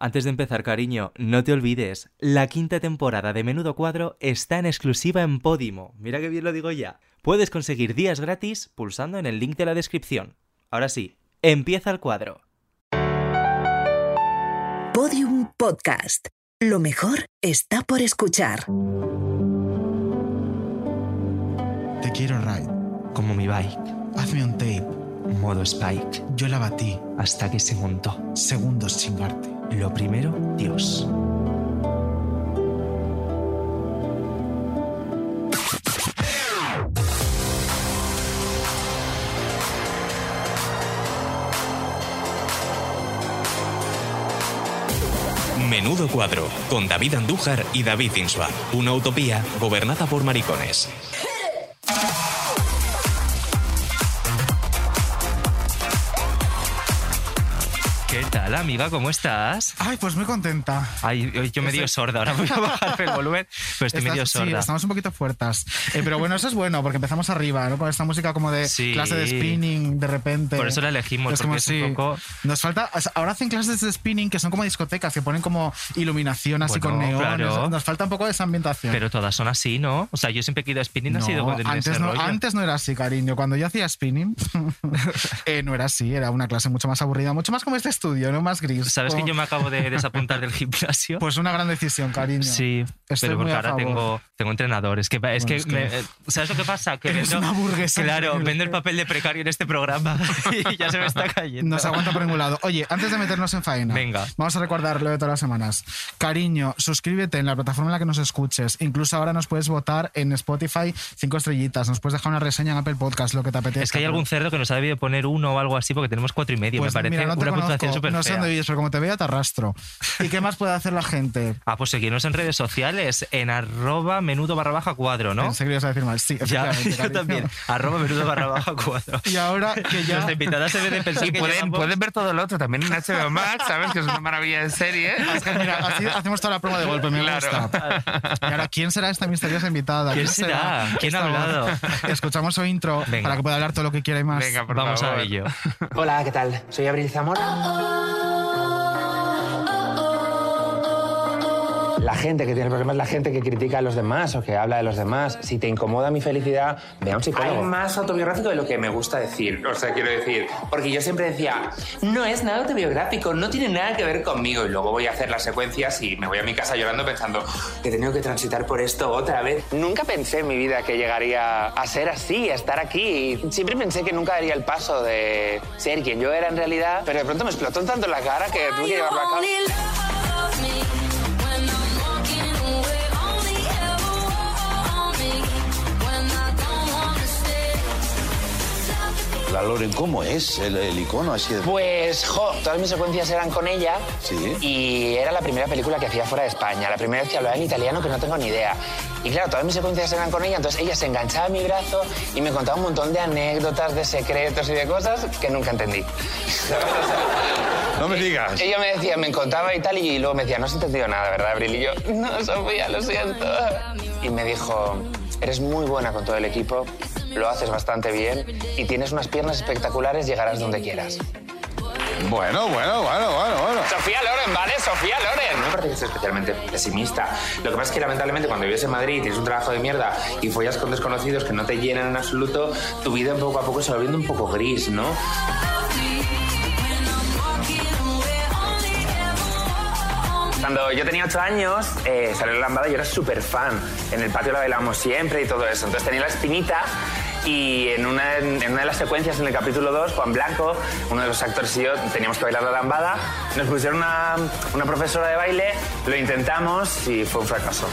Antes de empezar, cariño, no te olvides, la quinta temporada de Menudo Cuadro está en exclusiva en Podimo. Mira que bien lo digo ya. Puedes conseguir días gratis pulsando en el link de la descripción. Ahora sí, empieza el cuadro. Podium Podcast. Lo mejor está por escuchar. Te quiero, Ride. Como mi bike, Hazme un tape. modo Spike, Yo la batí. hasta que se montó. Segundos chingarte. Lo primero, Dios. Menudo cuadro, con David Andújar y David Insua. Una utopía gobernada por maricones. ¿Qué tal, amiga? ¿Cómo estás? Ay, pues muy contenta. Ay, hoy yo medio Ese- sorda, ahora voy a bajar el volumen, pero estoy medio sí, sorda. estamos un poquito fuertes. Eh, pero bueno, eso es bueno, porque empezamos arriba, ¿no? Con esta música como de Sí. clase de spinning, de repente. Por eso la elegimos, Es porque como es un poco... Nos falta. ahora hacen clases de spinning que son como discotecas, que ponen como iluminación así Bueno, con neón. claro. Nos falta un poco de esa ambientación. Pero todas son así, ¿no? O sea, yo siempre he ido a spinning, ha No, sido con antes, no, rollo. antes no era así, cariño. Cuando yo hacía spinning, eh, no era así. Era una clase mucho más aburrida, mucho más como este estudio, no más gris. ¿Sabes que yo me acabo de desapuntar del gimnasio? Pues una gran decisión, cariño. Sí, Estoy pero porque ahora favor. tengo, tengo entrenador. Es que, es Bueno, que, es que- me- eh, ¿sabes lo que pasa? Que Eres vendo, una burguesa claro, vendo el papel de precario en este programa y ya se me está cayendo. No se aguanta por ningún lado. Oye, antes de meternos en faena, Venga. vamos a recordar lo de todas las semanas. Cariño, suscríbete en la plataforma en la que nos escuches. Incluso ahora nos puedes votar en Spotify cinco estrellitas. Nos puedes dejar una reseña en Apple Podcast, lo que te apetezca. Es que hay algún cerdo que nos ha debido poner uno o algo así porque tenemos cuatro y medio. Pues me parece mira, no te una puntuación súper no sé fea. dónde vives, pero como te vea te arrastro. ¿Y qué más puede hacer la gente? Ah, pues seguirnos en redes sociales en arroba menudo barra baja cuadro, ¿no? En serio ibas a decir mal. Sí, Ya, efectivamente, yo cariño. también. Arroba menudo barra baja cuadro. Y ahora que ya... Nuestra invitada se debe de pensar Y que pueden, llevamos- pueden ver todo lo otro también en HBO Max, ¿sabes? Que es una maravilla de serie. Es que mira, así hacemos toda la prueba de golpe, me Claro. gusta. Y ahora, ¿quién será esta misteriosa invitada? ¿Quién será? ¿Quién ha Esta voz? hablado? Escuchamos su intro Venga. para que pueda hablar todo lo que quiera y más. Venga, por Vamos favor. a ello. Hola, ¿qué tal? Soy Abril Zamora. Oh. La gente que tiene problemas es la gente que critica a los demás o que habla de los demás. Si te incomoda mi felicidad, ve a un psicólogo. Hay más autobiográfico de lo que me gusta decir. O sea, quiero decir, porque yo siempre decía, no es nada autobiográfico, no tiene nada que ver conmigo. Y luego voy a hacer las secuencias y me voy a mi casa llorando pensando que he tenido que transitar por esto otra vez. Nunca pensé en mi vida que llegaría a ser así, a estar aquí. Y siempre pensé que nunca daría el paso de ser quien yo era en realidad, pero de pronto me explotó tanto en la cara que tuve que llevarlo a cabo. La Loren, ¿cómo es el, el icono así de... Pues, jo, todas mis secuencias eran con ella. Sí. Y era la primera película que hacía fuera de España. La primera vez que hablaba en italiano que no tengo ni idea. Y claro, todas mis secuencias eran con ella, entonces ella se enganchaba a mi brazo y me contaba un montón de anécdotas, de secretos y de cosas que nunca entendí. No me digas. Ella me decía, me contaba y tal, y luego me decía, no has entendido nada, ¿verdad, Abril? Y yo, no, Sofía, lo siento. Y me dijo, eres muy buena con todo el equipo, lo haces bastante bien y tienes unas piernas espectaculares, llegarás donde quieras. Bueno, bueno, bueno, bueno, bueno. Sofía Loren, ¿vale? Sofía Loren. No me parece que sea especialmente pesimista. Lo que pasa es que lamentablemente cuando vives en Madrid y tienes un trabajo de mierda y follas con desconocidos que no te llenan en absoluto, tu vida poco a poco se va viendo un poco gris, ¿no? Cuando yo tenía 8 años, eh, salió la lambada y yo era súper fan. En el patio la bailábamos siempre y todo eso. Entonces tenía la espinita y en una, en una de las secuencias, en el capítulo 2, Juan Blanco, uno de los actores y yo, teníamos que bailar la lambada. Nos pusieron una, una profesora de baile, lo intentamos y fue un fracaso.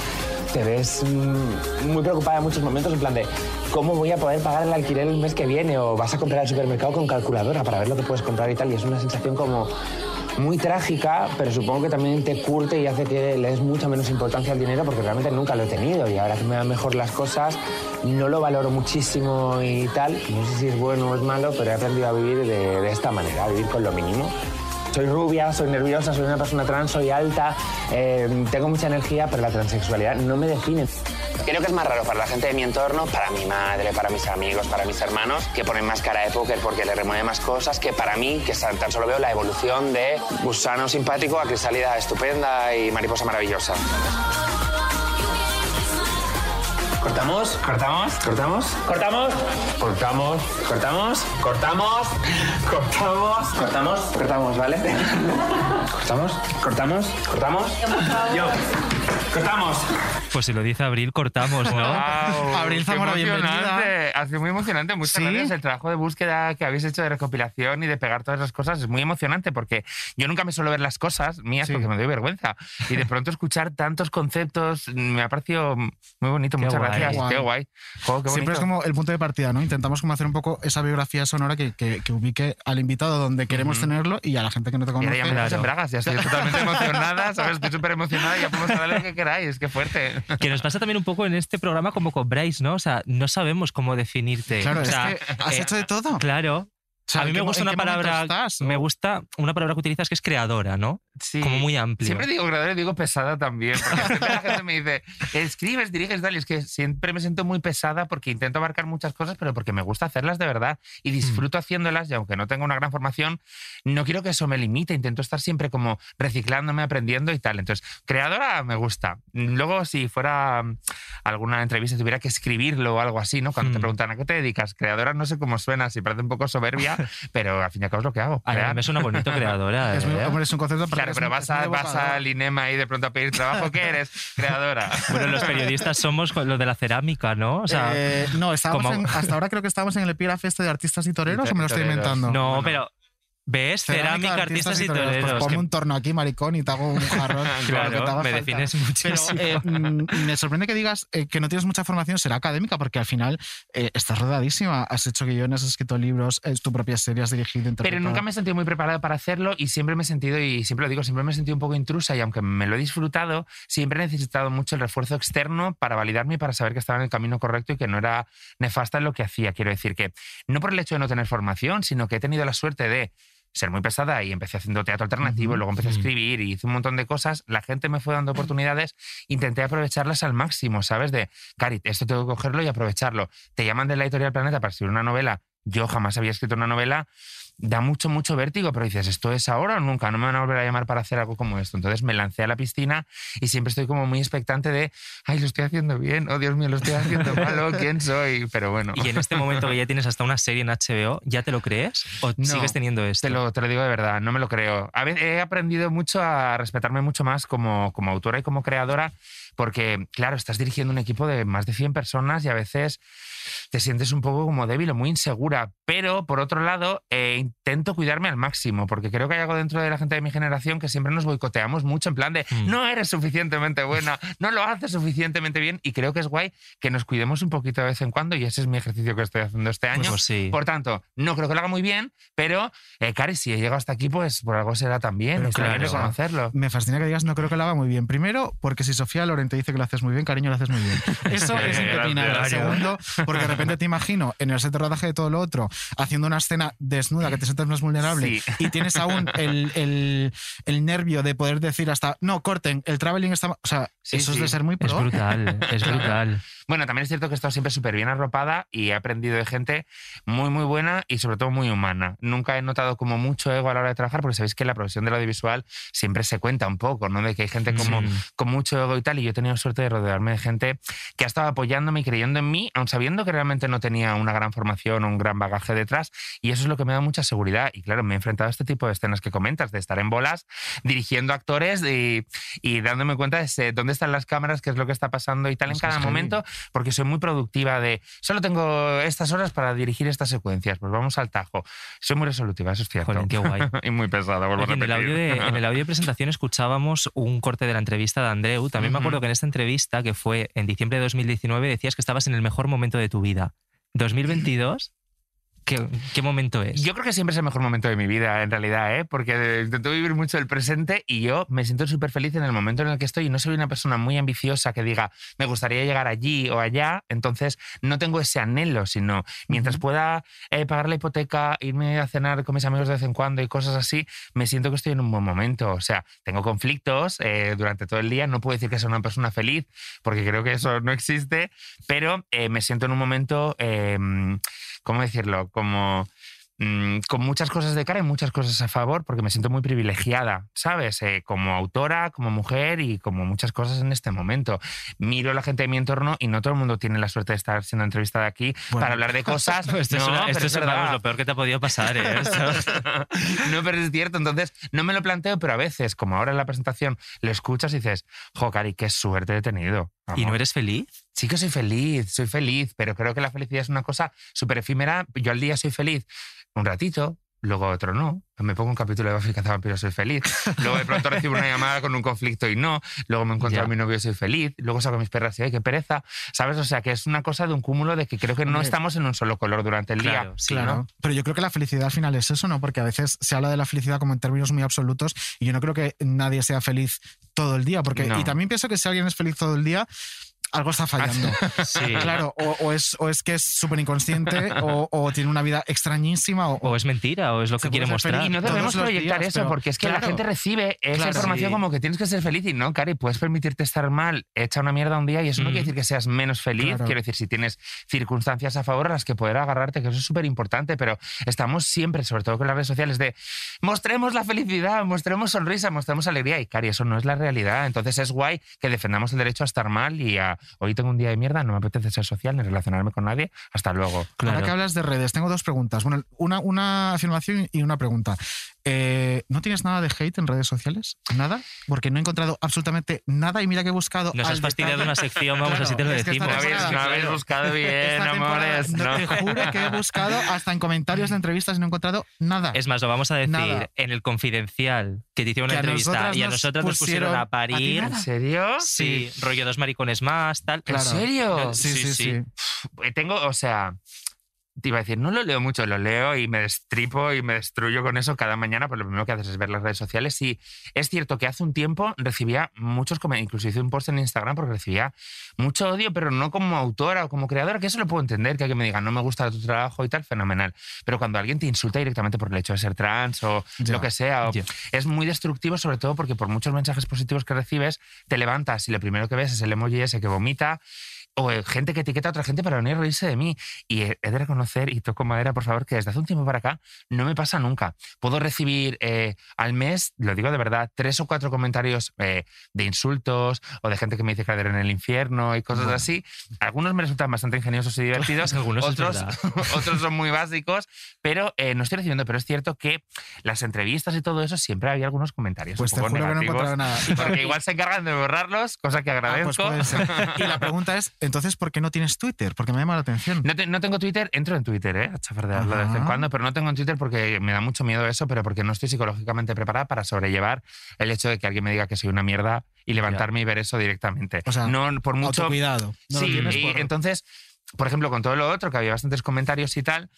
Te ves mm, muy preocupada en muchos momentos, en plan de cómo voy a poder pagar el alquiler el mes que viene o vas a comprar al supermercado con calculadora para ver lo que puedes comprar y tal. Y es una sensación como muy trágica, pero supongo que también te curte y hace que le des mucha menos importancia al dinero porque realmente nunca lo he tenido y ahora que me dan mejor las cosas no lo valoro muchísimo y tal. No sé si es bueno o es malo, pero he aprendido a vivir de, de esta manera, a vivir con lo mínimo. soy rubia, soy nerviosa, soy una persona trans, soy alta, eh, tengo mucha energía, pero la transexualidad no me define. Creo que es más raro para la gente de mi entorno, para mi madre, para mis amigos, para mis hermanos, que ponen más cara de póker porque le remueve más cosas, que para mí, que tan solo veo la evolución de gusano simpático a crisálida estupenda y mariposa maravillosa. ¿Cortamos? ¿Cortamos? ¿Cortamos? ¿Cortamos? ¿Cortamos? ¿Cortamos? ¿Cortamos? ¿Cortamos? ¿Cortamos? ¿Cortamos, vale? ¿Cortamos? ¿Cortamos? ¿Cortamos? Yo. ¿Cortamos? Pues si lo dice Abril, cortamos, ¿no? Guau, Abril Zamora, bienvenida. Ha sido muy emocionante. Muchas ¿Sí? gracias. El trabajo de búsqueda que habéis hecho de recopilación y de pegar todas las cosas es muy emocionante porque yo nunca me suelo ver las cosas mías Sí. porque me doy vergüenza. Y de pronto escuchar tantos conceptos mm, me ha parecido muy bonito. Qué Muchas guay. gracias. Guay. Qué guay. Jo, qué Siempre es como el punto de partida, ¿no? Intentamos como hacer un poco esa biografía sonora que, que- que ubique al invitado donde queremos Ujú. tenerlo y a la gente que no te conoce. ya me das en bragas, ya estoy totalmente emocionada, ¿sabes? Estoy súper emocionada y ya podemos hablar lo que queráis, qué fuerte. Que nos pasa también un poco en este programa como con Bryce, ¿no? O sea, no sabemos cómo definirte. Claro, O es sea, que has eh, hecho de todo. Claro. O sea, a mí ¿en me qué gusta una qué palabra. estás? Me ¿O? gusta una palabra que utilizas que es creadora, ¿no? Sí. Como muy amplio. Siempre digo creadora y digo pesada también. Porque siempre la gente me dice, escribes, diriges, tal. Y es que siempre me siento muy pesada porque intento abarcar muchas cosas, pero porque me gusta hacerlas de verdad y Hmm. disfruto haciéndolas. Y aunque no tenga una gran formación, no quiero que eso me limite. Intento estar siempre como reciclándome, aprendiendo y tal. Entonces, creadora me gusta. Luego, si fuera mm, alguna entrevista, tuviera que escribirlo o algo así, ¿no? Cuando te Hmm. preguntan a qué te dedicas, creadora, no sé cómo suena, si parece un poco soberbia, pero al fin y al cabo es lo que hago. A mí me suena bonito creadora. Es, muy- ¿eh? es un concepto Claro, pero vas, a, vas al INEMA y de pronto a pedir trabajo. ¿Qué eres? Creadora. Bueno, los periodistas somos con lo de la cerámica, ¿no? O sea, Eh, no, estábamos en- hasta ahora creo que estábamos en el epígrafe este de artistas y toreros Y o me lo estoy inventando. no, bueno. pero. ¿Ves? Cerámica, artistas y toreros. Pues ponme que- un torno aquí, maricón, y te hago un jarrón. Claro, que te me falta. defines Pero muchísimo. eh, mm, me sorprende que digas eh, que no tienes mucha formación, será académica, porque al final eh, estás rodadísima. Has hecho guiones, has escrito libros, es tu propia serie, has dirigido, Pero nunca me he sentido muy preparada para hacerlo y siempre me he sentido, y siempre lo digo, siempre me he sentido un poco intrusa y aunque me lo he disfrutado, siempre he necesitado mucho el refuerzo externo para validarme y para saber que estaba en el camino correcto y que no era nefasta en lo que hacía. Quiero decir que no por el hecho de no tener formación, sino que he tenido la suerte de ser muy pesada y empecé haciendo teatro alternativo, Ujú. luego empecé a escribir y hice un montón de cosas, la gente me fue dando oportunidades, intenté aprovecharlas al máximo, ¿sabes? De, Cari, esto tengo que cogerlo y aprovecharlo. Te llaman de la editorial Planeta para escribir una novela, yo jamás había escrito una novela, da mucho, mucho vértigo, pero dices, ¿esto es ahora o nunca? No me van a volver a llamar para hacer algo como esto. Entonces me lancé a la piscina y siempre estoy como muy expectante de, ay, lo estoy haciendo bien, oh Dios mío, lo estoy haciendo mal, oh, ¿quién soy? Pero bueno. Y en este momento que ya tienes hasta una serie en HBO, ¿ya te lo crees? ¿O No, sigues teniendo esto? Te lo, te lo digo de verdad, no me lo creo. A he aprendido mucho a respetarme mucho más como, como autora y como creadora, porque, claro, estás dirigiendo un equipo de más de 100 personas y a veces te sientes un poco como débil o muy insegura. Pero, por otro lado, eh, intento cuidarme al máximo, porque creo que hay algo dentro de la gente de mi generación que siempre nos boicoteamos mucho en plan de Mm. no eres suficientemente buena, no lo haces suficientemente bien, y creo que es guay que nos cuidemos un poquito de vez en cuando, y ese es mi ejercicio que estoy haciendo este año. Pues sí. Por tanto, no creo que lo haga muy bien, pero, eh, Cari, si he llegado hasta aquí, pues por algo será también. Pero claro. reconocerlo. Me fascina que digas no creo que lo haga muy bien. Primero, porque si Sofía Loren te dice que lo haces muy bien, cariño, lo haces muy bien. Eso es impepinable. Segundo, porque de repente te imagino en el set de rodaje de todo lo otro, haciendo una escena desnuda que te sientes más vulnerable Sí. y tienes aún el, el- el nervio de poder decir hasta, no, corten, el traveling está... ma-". O sea, Sí, eso es sí. de ser muy Es pro. brutal, es brutal. Bueno, también es cierto que he estado siempre súper bien arropada y he aprendido de gente muy, muy buena y sobre todo muy humana. Nunca he notado como mucho ego a la hora de trabajar, porque sabéis que la profesión del audiovisual siempre se cuenta un poco, ¿no? De que hay gente como Sí. con mucho ego y tal, y yo he tenido suerte de rodearme de gente que ha estado apoyándome y creyendo en mí, aun sabiendo que realmente no tenía una gran formación o un gran bagaje detrás, y eso es lo que me da mucha seguridad. Y claro, me he enfrentado a este tipo de escenas que comentas, de estar en bolas, dirigiendo actores y, y dándome cuenta de ese- dónde están las cámaras, qué es lo que está pasando y tal en Eso cada momento, porque soy muy productiva de, solo tengo estas horas para dirigir estas secuencias, pues vamos al tajo. Soy muy resolutiva, eso es cierto. Jolín, qué guay. y muy pesada, vuelvo Oye, a en, el audio de, en el audio de presentación escuchábamos un corte de la entrevista de Andreu. También me acuerdo que en esta entrevista, que fue en diciembre de 2019, decías que estabas en el mejor momento de tu vida. 2022, ¿Qué, qué momento es? Yo creo que siempre es el mejor momento de mi vida, en realidad, ¿eh? porque intento vivir mucho el presente y yo me siento súper feliz en el momento en el que estoy y no soy una persona muy ambiciosa que diga, me gustaría llegar allí o allá, entonces no tengo ese anhelo, sino mientras pueda eh, pagar la hipoteca, irme a cenar con mis amigos de vez en cuando y cosas así, me siento que estoy en un buen momento. O sea, tengo conflictos eh, durante todo el día, no puedo decir que soy una persona feliz, porque creo que eso no existe, pero eh, me siento en un momento, eh, ¿cómo decirlo? Como mm, con muchas cosas de cara y muchas cosas a favor, porque me siento muy privilegiada, ¿sabes? Eh, como autora, como mujer y como muchas cosas en este momento. Miro a la gente de mi entorno y no todo el mundo tiene la suerte de estar siendo entrevistada aquí Bueno. para hablar de cosas. esto es, No, una- pero esto es es, lo peor que te ha podido pasar. ¿eh? Esto- no, pero es cierto. Entonces, no me lo planteo, pero a veces, como ahora en la presentación, lo escuchas y dices, jo, Cari, qué suerte he tenido. ¿Y no eres feliz? Sí que soy feliz, soy feliz, pero creo que la felicidad es una cosa súper efímera. Yo al día soy feliz un ratito, luego otro no. Me pongo un capítulo de Buffy Cazavampiros, soy feliz. Luego de pronto recibo una llamada con un conflicto y no. Luego me encuentro Ya. a mi novio y soy feliz. Luego saco a mis perras y ay, qué pereza. ¿Sabes? O sea, que es una cosa de un cúmulo de que creo que no estamos en un solo color durante el Claro, día. sí, Claro, ¿no? pero yo creo que la felicidad al final es eso, ¿no? Porque a veces se habla de la felicidad como en términos muy absolutos y yo no creo que nadie sea feliz todo el día, porque No. y también pienso que si alguien es feliz todo el día, algo está fallando. Sí. Claro, o, o es, o es que es súper inconsciente o, o tiene una vida extrañísima o, O es mentira, o es lo que quiere mostrar. Y no debemos proyectar días, eso, pero- porque es que la gente recibe esa Claro. información Sí. como que tienes que ser feliz y no, Cari, puedes permitirte estar mal, echa una mierda un día y eso no Mm. quiere decir que seas menos feliz, Claro. quiero decir, si tienes circunstancias a favor a las que poder agarrarte, que eso es súper importante, pero estamos siempre, sobre todo con las redes sociales, de mostremos la felicidad, mostremos sonrisa, mostremos alegría y, Cari, eso no es la realidad. Entonces es guay que defendamos el derecho a estar mal y a hoy tengo un día de mierda, no me apetece ser social ni relacionarme con nadie, hasta luego. Ahora que hablas de redes, tengo dos preguntas. Bueno, una, una afirmación y una pregunta. Eh, ¿No tienes nada de hate en redes sociales? ¿Nada? Porque no he encontrado absolutamente nada y mira que he buscado. Nos has fastidiado una sección, vamos, Claro, así te lo decimos. No habéis, no habéis buscado bien, amores. no. Te juro que he buscado hasta en comentarios de entrevistas y no he encontrado nada. Es más, lo vamos a decir Nada. en el confidencial que te hicieron una entrevista y a nos nosotros nos pusieron a parir. ¿En serio? Sí, rollo dos maricones más, tal. Claro. ¿En serio? Sí, sí, sí. Tengo, o sea, te iba a decir, no lo leo mucho, lo leo y me destripo y me destruyo con eso cada mañana, pero lo primero que haces es ver las redes sociales. Y es cierto que hace un tiempo recibía muchos comentarios, incluso hice un post en Instagram porque recibía mucho odio, pero no como autora o como creadora, que eso lo puedo entender, que alguien me diga, no me gusta tu trabajo y tal, fenomenal. Pero cuando alguien te insulta directamente por el hecho de ser trans o Ya, lo que sea, o- ya. es muy destructivo, sobre todo porque por muchos mensajes positivos que recibes, te levantas y lo primero que ves es el emoji ese que vomita o eh, gente que etiqueta a otra gente para venir a reírse de mí. Y he de reconocer, y toco madera, por favor, que desde hace un tiempo para acá no me pasa nunca. Puedo recibir eh, al mes, lo digo de verdad, tres o cuatro comentarios eh, de insultos o de gente que me dice caer en el infierno y cosas así. Algunos me resultan bastante ingeniosos y divertidos, Algunos otros, otros son muy básicos, pero eh, no estoy recibiendo. Pero es cierto que las entrevistas y todo eso siempre había algunos comentarios Pues un te poco juro que no negativos. nada. Porque igual se encargan de borrarlos, cosa que Ah, pues agradezco. puede ser. Y la pregunta es, entonces, ¿por qué no tienes Twitter? Porque me llama la atención. No, te- no tengo Twitter, entro en Twitter, ¿eh? A chafardearlo de vez en cuando, pero no tengo en Twitter porque me da mucho miedo eso, pero porque no estoy psicológicamente preparada para sobrellevar el hecho de que alguien me diga que soy una mierda y levantarme y ver eso directamente. O sea, no por mucho. Autocuidado. No sí, y por- entonces, por ejemplo, con todo lo otro, que había bastantes comentarios y tal.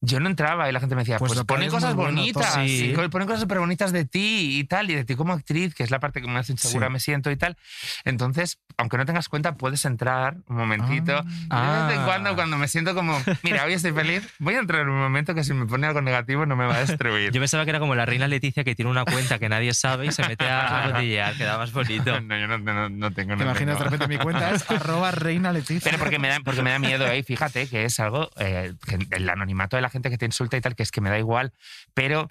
Yo no entraba y la gente me decía, Pues pues, ponen cosas bueno, bonitas, y Sí. ponen cosas súper bonitas de ti y tal, y de ti como actriz, que es la parte que más insegura Sí. me siento y tal. Entonces, aunque no tengas cuenta, puedes entrar un momentito. Ah. De vez en cuando, cuando me siento como, mira, hoy estoy feliz, voy a entrar en un momento que si me pone algo negativo no me va a destruir. Yo pensaba que era como la reina Leticia que tiene una cuenta que nadie sabe y se mete a, cotillear, queda más bonito. No, yo no, no- no tengo. ¿Te no imaginas de repente mi cuenta es arroba reina Leticia? Pero porque me da, porque me da miedo, ¿eh? Y fíjate que es algo, eh, que el anonimato de la gente que te insulta y tal, que es que me da igual, pero,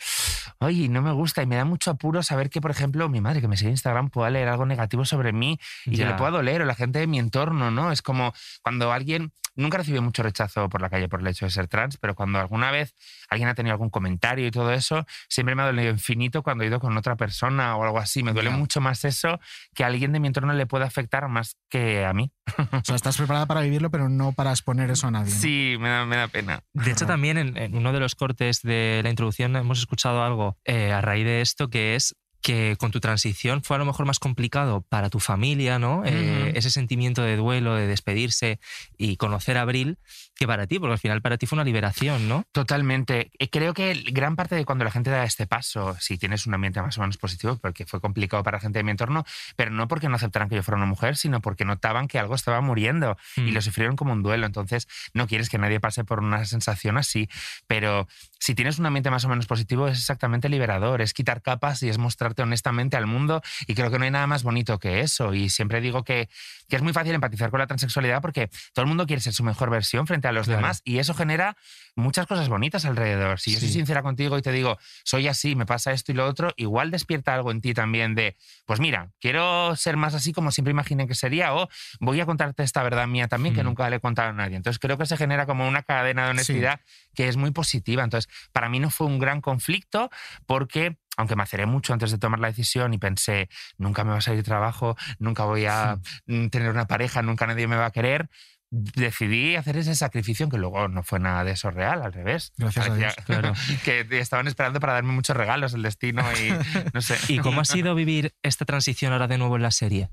oye, no me gusta y me da mucho apuro saber que, por ejemplo, mi madre que me sigue en Instagram pueda leer algo negativo sobre mí y Ya. que le pueda doler, o la gente de mi entorno, ¿no? Es como cuando alguien, nunca recibió mucho rechazo por la calle por el hecho de ser trans, pero cuando alguna vez alguien ha tenido algún comentario y todo eso, siempre me ha dolido infinito cuando he ido con otra persona o algo así. Me duele Ya. mucho más eso que a alguien de mi entorno le pueda afectar más que a mí. O sea, estás preparada para vivirlo, pero no para exponer eso a nadie. ¿no? Sí, me da, me da pena. De hecho, también en, en uno de los cortes de la introducción hemos escuchado algo eh, a raíz de esto que es que con tu transición fue a lo mejor más complicado para tu familia, ¿no? Eh, ese sentimiento de duelo, de despedirse y conocer a Abril, que para ti, porque al final para ti fue una liberación, ¿no? Totalmente. Eh, Creo que gran parte de cuando la gente da este paso, si tienes un ambiente más o menos positivo, porque fue complicado para la gente de mi entorno, pero no porque no aceptaran que yo fuera una mujer, sino porque notaban que algo estaba muriendo y Mm. lo sufrieron como un duelo. Entonces, no quieres que nadie pase por una sensación así, pero si tienes un ambiente más o menos positivo, es exactamente liberador, es quitar capas y es mostrarte honestamente al mundo. Y creo que no hay nada más bonito que eso. Y siempre digo que, que es muy fácil empatizar con la transexualidad porque todo el mundo quiere ser su mejor versión frente a los Claro. demás y eso genera muchas cosas bonitas alrededor. Si yo soy Sí. sincera contigo y te digo, soy así, me pasa esto y lo otro, igual despierta algo en ti también de, pues mira, quiero ser más así como siempre imaginé que sería o voy a contarte esta verdad mía también que Mm. nunca le he contado a nadie. Entonces creo que se genera como una cadena de honestidad que es muy positiva. Entonces, para mí no fue un gran conflicto porque aunque me aceré mucho antes de tomar la decisión y pensé, nunca me va a salir trabajo, nunca voy a mm, tener una pareja, nunca nadie me va a querer, decidí hacer ese sacrificio que luego no fue nada de eso real, al revés. Gracias a Parecía Dios. Claro. que estaban esperando para darme muchos regalos el destino y no sé. ¿Y cómo ha sido vivir esta transición ahora de nuevo en la serie?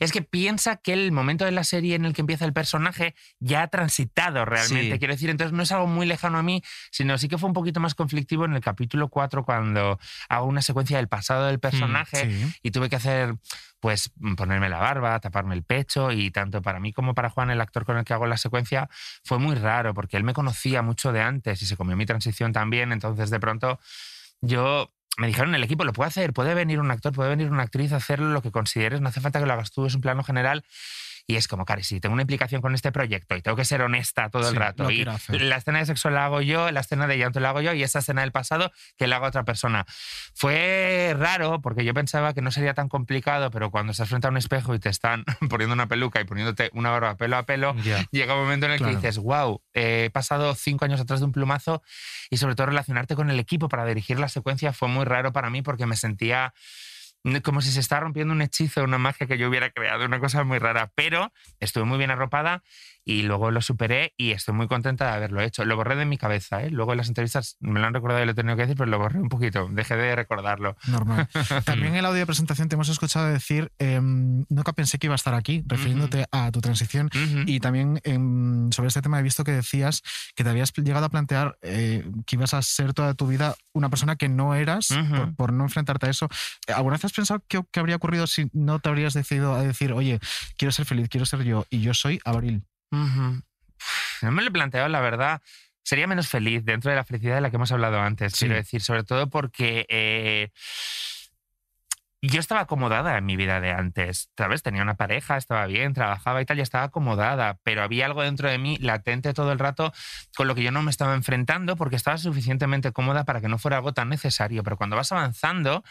Es que piensa que el momento de la serie en el que empieza el personaje ya ha transitado realmente. Sí. Quiero decir, entonces no es algo muy lejano a mí, sino sí que fue un poquito más conflictivo en el capítulo 4 cuando hago una secuencia del pasado del personaje Sí. y tuve que hacer, pues, ponerme la barba, taparme el pecho y tanto para mí como para Juan, el actor con el que hago la secuencia, fue muy raro porque él me conocía mucho de antes y se comió mi transición también, entonces de pronto yo... Me dijeron el equipo, lo puede hacer, puede venir un actor, puede venir una actriz a hacerlo lo que consideres, no hace falta que lo hagas tú, es un plano general. Y es como, Cari, si tengo una implicación con este proyecto y tengo que ser honesta todo el Sí, rato. Y la escena de sexo la hago yo, la escena de llanto la hago yo y esa escena del pasado que la haga otra persona. Fue raro porque yo pensaba que no sería tan complicado, pero cuando estás frente a un espejo y te están poniendo una peluca y poniéndote una barba pelo a pelo, llega un momento en el Claro. que dices, wow, he pasado cinco años atrás de un plumazo y sobre todo relacionarte con el equipo para dirigir la secuencia fue muy raro para mí porque me sentía como si se estaba rompiendo un hechizo, una magia que yo hubiera creado, una cosa muy rara, pero estuve muy bien arropada y luego lo superé y estoy muy contenta de haberlo hecho. Lo borré de mi cabeza, ¿eh? luego en las entrevistas me lo han recordado y lo he tenido que decir, pero lo borré un poquito, dejé de recordarlo. Normal. También en el audio de presentación te hemos escuchado decir, em, nunca pensé que iba a estar aquí, refiriéndote a tu transición. Ujú. Y también em, sobre este tema he visto que decías que te habías llegado a plantear eh, que ibas a ser toda tu vida una persona que no eras por, por no enfrentarte a eso. ¿Alguna vez has pensado qué, qué habría ocurrido si no te habrías decidido a decir, oye, quiero ser feliz, quiero ser yo y yo soy Abril? No me lo he planteado, la verdad. Sería menos feliz dentro de la felicidad de la que hemos hablado antes, Sí. quiero decir, sobre todo porque eh, yo estaba acomodada en mi vida de antes, ¿sabes? Tenía una pareja, estaba bien, trabajaba y tal, ya estaba acomodada, pero había algo dentro de mí latente todo el rato con lo que yo no me estaba enfrentando porque estaba suficientemente cómoda para que no fuera algo tan necesario. Pero cuando vas avanzando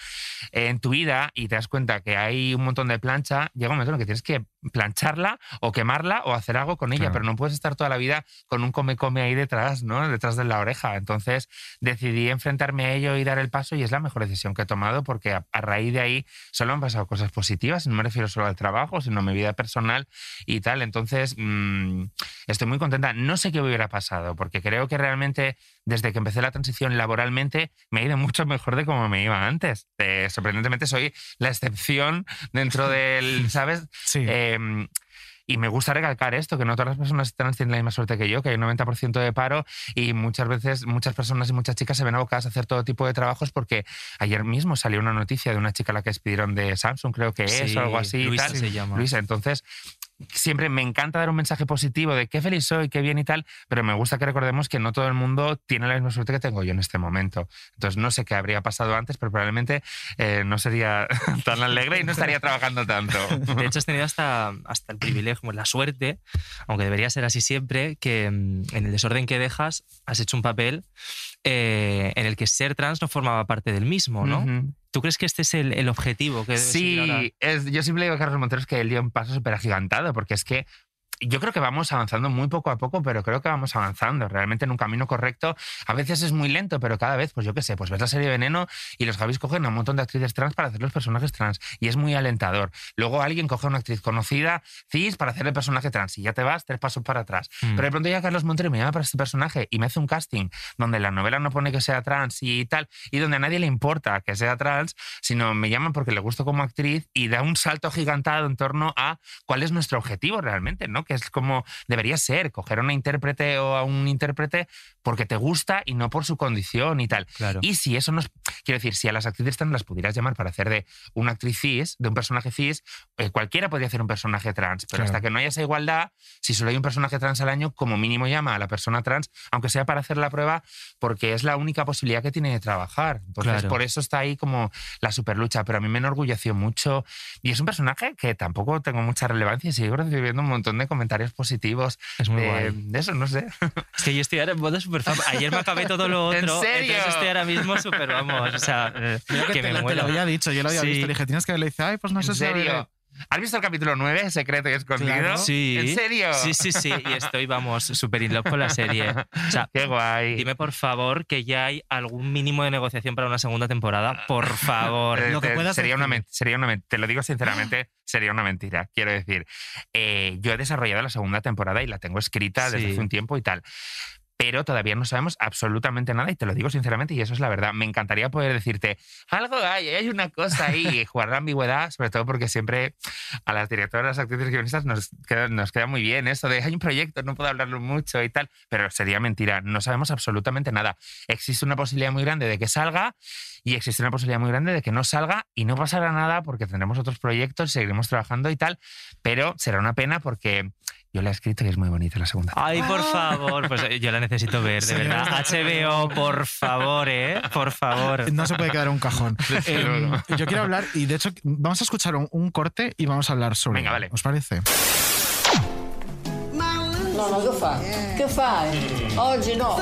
en tu vida y te das cuenta que hay un montón de plancha, llega un momento en el que tienes que plancharla o quemarla o hacer algo con ella, Claro. pero no puedes estar toda la vida con un come-come ahí detrás, ¿no? Detrás de la oreja. Entonces decidí enfrentarme a ello y dar el paso y es la mejor decisión que he tomado porque a, a raíz de ahí solo han pasado cosas positivas, no me refiero solo al trabajo, sino a mi vida personal y tal. Entonces mm, estoy muy contenta. No sé qué hubiera pasado porque creo que realmente desde que empecé la transición laboralmente me ha ido mucho mejor de como me iba antes. Eh, sorprendentemente soy la excepción dentro del, ¿sabes? Sí. Eh, y me gusta recalcar esto, que no todas las personas trans tienen la misma suerte que yo, que hay un 90% de paro y muchas veces muchas personas y muchas chicas se ven abocadas a hacer todo tipo de trabajos porque ayer mismo salió una noticia de una chica a la que despidieron de Samsung, creo que es, Sí, o algo así. y Luisa tal. se llama. Luisa, entonces siempre me encanta dar un mensaje positivo de qué feliz soy, qué bien y tal, pero me gusta que recordemos que no todo el mundo tiene la misma suerte que tengo yo en este momento. Entonces no sé qué habría pasado antes, pero probablemente eh, no sería tan alegre y no estaría trabajando tanto. De hecho, has tenido hasta, hasta el privilegio, la suerte, aunque debería ser así siempre, que mm, en el desorden que dejas has hecho un papel eh, en el que ser trans no formaba parte del mismo, ¿no? ¿Tú crees que este es el, el objetivo que debe seguir ahora? Sí, es, yo siempre digo a Carlos Monteros que él dio un paso súper agigantado, porque es que yo creo que vamos avanzando muy poco a poco, pero creo que vamos avanzando realmente en un camino correcto. A veces es muy lento, pero cada vez, pues yo qué sé, pues ves la serie Veneno y los Javis cogen a un montón de actrices trans para hacer los personajes trans y es muy alentador. Luego alguien coge a una actriz conocida, cis, para hacer el personaje trans y ya te vas tres pasos para atrás. Mm. Pero de pronto ya Carlos Montero me llama para este personaje y me hace un casting donde la novela no pone que sea trans y tal, y donde a nadie le importa que sea trans, sino me llaman porque le gusto como actriz y da un salto gigantado en torno a cuál es nuestro objetivo realmente, ¿no? Que es como debería ser, coger a una intérprete o a un intérprete porque te gusta y no por su condición y tal. Claro. Y si eso nos... Quiero decir, si a las actrices trans las pudieras llamar para hacer de una actriz cis, de un personaje cis, eh, cualquiera podría hacer un personaje trans, pero Claro. hasta que no haya esa igualdad, si solo hay un personaje trans al año, como mínimo llama a la persona trans, aunque sea para hacer la prueba, porque es la única posibilidad que tiene de trabajar. Entonces, Claro. por eso está ahí como la superlucha, pero a mí me enorgulleció mucho. Y es un personaje que tampoco tengo mucha relevancia y sigo recibiendo un montón de comentarios positivos Es muy de, guay. de eso, no sé. Es que yo estoy ahora en modo super fan. Ayer me acabé todo lo ¿En otro. serio? Entonces estoy ahora mismo súper, vamos, o sea, eh, Mira que que te, me lo- te muero. lo había dicho, yo lo había Sí. visto. Le dije, tienes que verlo. Y dice, ay, pues no ¿En sé si lo veré". serio? ¿Has visto el capítulo 9, secreto y escondido? Claro. Sí. ¿En serio? Sí, sí, sí. Y estoy, vamos, súper in love con la serie. O sea, Qué guay. dime por favor que ya hay algún mínimo de negociación para una segunda temporada. Por favor. Eh, lo que eh, puedas sería una, sería una te lo digo sinceramente, sería una mentira. Quiero decir, eh, yo he desarrollado la segunda temporada y la tengo escrita desde Sí. hace un tiempo y tal. Pero todavía no sabemos absolutamente nada y te lo digo sinceramente y eso es la verdad. Me encantaría poder decirte, algo hay, hay una cosa ahí y jugar la ambigüedad, sobre todo porque siempre a las directoras, actrices y guionistas nos queda, nos queda muy bien eso de hay un proyecto, no puedo hablarlo mucho y tal, pero sería mentira, no sabemos absolutamente nada. Existe una posibilidad muy grande de que salga y existe una posibilidad muy grande de que no salga y no pasará nada porque tendremos otros proyectos, seguiremos trabajando y tal, pero será una pena porque yo la he escrito y es muy bonita la segunda. Ay, por favor, pues eh, yo la necesito ver, de Sí. verdad. HBO, por favor, ¿eh? Por favor. No se puede quedar un cajón. Eh, yo quiero hablar, y de hecho, vamos a escuchar un, un corte y vamos a hablar sobre. Venga, vale. ¿Os parece? No, no, che fa? Che fai? Oggi no.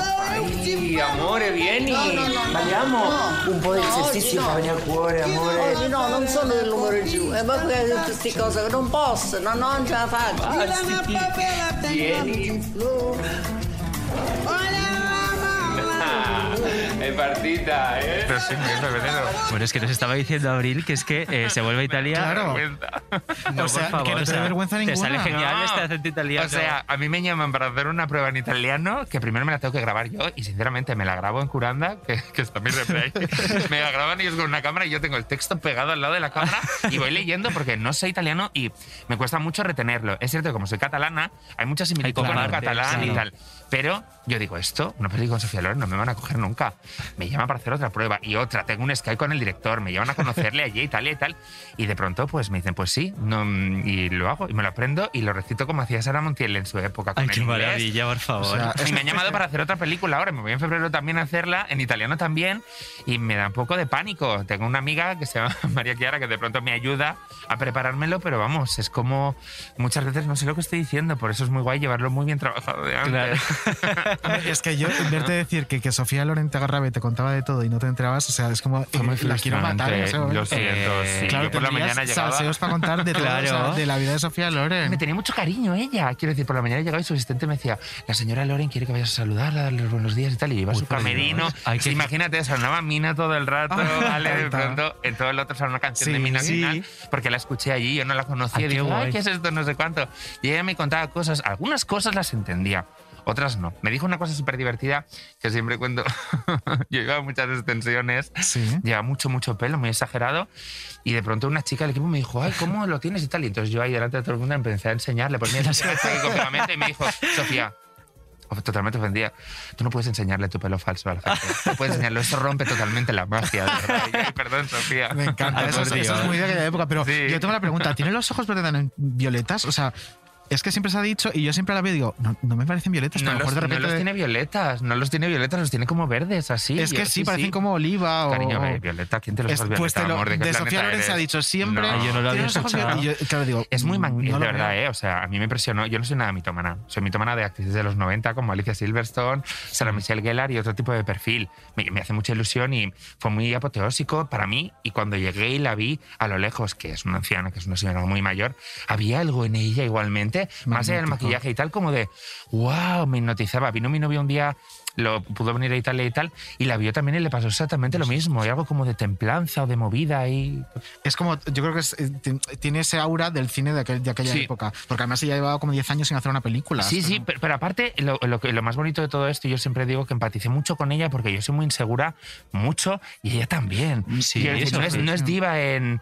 Sì, amore, vieni. No, no, no, no. Balliamo. No. Un po' di No, esercizio fa venire al cuore, amore. Oggi no, non sono dell'umore giù. E poi tutte queste cose che non posso, no, non ce la faccio. Basti. Vieni. Ah, è partita, eh? Pero sí. Bueno, es que nos estaba diciendo Abril que es que eh, se vuelve a Italia. Claro. Vergüenza. No, O sea, por favor, que no o te dé sea, vergüenza Te sale ninguna. genial No. este acento italiano. O sea, a mí me llaman para hacer una prueba en italiano que primero me la tengo que grabar yo y sinceramente me la grabo en Curanda, que, que está mi replay. me la graban ellos con una cámara y yo tengo el texto pegado al lado de la cámara y voy leyendo porque no sé italiano y me cuesta mucho retenerlo. Es cierto que como soy catalana, hay mucha similitud con el catalán y tal. Pero yo digo, esto, una película con Sofía Loren no me van a coger nunca. Me llaman para hacer otra prueba y otra. Tengo un Skype con el director, me llevan a conocerle allí y tal y tal. Y de pronto, pues me dicen, pues sí, no, y lo hago y me lo aprendo y lo recito como hacía Sara Montiel en su época con Ay, el qué inglés. maravilla, por favor. O sea, Y me han llamado para hacer otra película ahora. Me voy en febrero también a hacerla, en italiano también, y me da un poco de pánico. Tengo una amiga que se llama María Chiara que de pronto me ayuda a preparármelo, pero vamos, es como muchas veces no sé lo que estoy diciendo, por eso es muy guay llevarlo muy bien trabajado de antes. Es que yo, en verte decir que, que Sofía Loren te agarraba y te contaba de todo y no te enterabas, o sea, es como. Eh, la quiero matar momento. Lo siento, Eh, sí. Claro, Yo por la mañana llegaba. salseos para contar de todo, Claro. o sea, de la vida de Sofía Loren. Me tenía mucho cariño ella. Quiero decir, por la mañana llegaba y su asistente me decía, la señora Loren quiere que vayas a saludarla, darle los buenos días y tal. Y iba a Uy, su por camerino. Dios. Ay, Sí, qué- imagínate, sonaba Mina todo el rato, ¿vale? De pronto, en todo el otro sonaba una canción Sí, de Mina sí. final, porque la escuché allí, yo no la conocía. Ay, y guay. ay, ¿qué es esto? No sé cuánto. Y ella me contaba cosas, algunas cosas las entendía. Otras no. Me dijo una cosa súper divertida que siempre cuento. yo llevaba muchas extensiones Sí. lleva mucho, mucho pelo, muy exagerado. Y de pronto una chica del equipo me dijo, ay, ¿cómo lo tienes y tal? Y entonces yo ahí delante de todo el mundo empecé a enseñarle, aquí completamente. Y me dijo, Sofía, of- totalmente ofendida, tú no puedes enseñarle tu pelo falso a la gente. No puedes enseñarlo, eso rompe totalmente la magia, de verdad. Y yo, "Ay, perdón, Sofía. Me encanta, eso, por es- eso es muy de aquella época. Pero Sí. yo tengo la pregunta: ¿tiene los ojos violetas? O sea, es que siempre se ha dicho, y yo siempre la veo y digo, no, no me parecen violetas, pero No a lo los, mejor de no repente. los tiene violetas, no los tiene violetas, los tiene como verdes, así. es que sí, parecen como oliva o. Cariño, Violeta, ¿quién te los Es- pues violeta, te lo- amor? ¿De de Sofía ha dicho siempre. No. Yo no lo había "Tiene los escuchado". violetas", y yo, claro, digo, Es muy man- no de verdad, veo. ¿eh? O sea, a mí me impresionó. Yo no soy nada mitómana. Soy mitómana de actrices de los 90 como Alicia Silverstone, Sarah Michelle Gellar y otro tipo de perfil. Me, me hace mucha ilusión y fue muy apoteósico para mí. Y cuando llegué y la vi a lo lejos, que es una anciana, que es una señora muy mayor, había algo en ella igualmente, más allá del maquillaje y tal, como de, wow, me hipnotizaba. Vino mi novio un día lo pudo venir a Italia y tal, y la vio también y le pasó exactamente lo mismo, y algo como de templanza o de movida y Es como, yo creo que es- eh, ti- tiene ese aura del cine de, aquel- de aquella Sí. época. Porque además ella llevaba como 10 años sin hacer una película. Sí, sí, pero, pero aparte, lo, lo lo más bonito de todo esto, yo siempre digo que empaticé mucho con ella porque yo soy muy insegura, mucho, y ella también. Sí, Quiero decir, eso no, es, sí. no es diva en,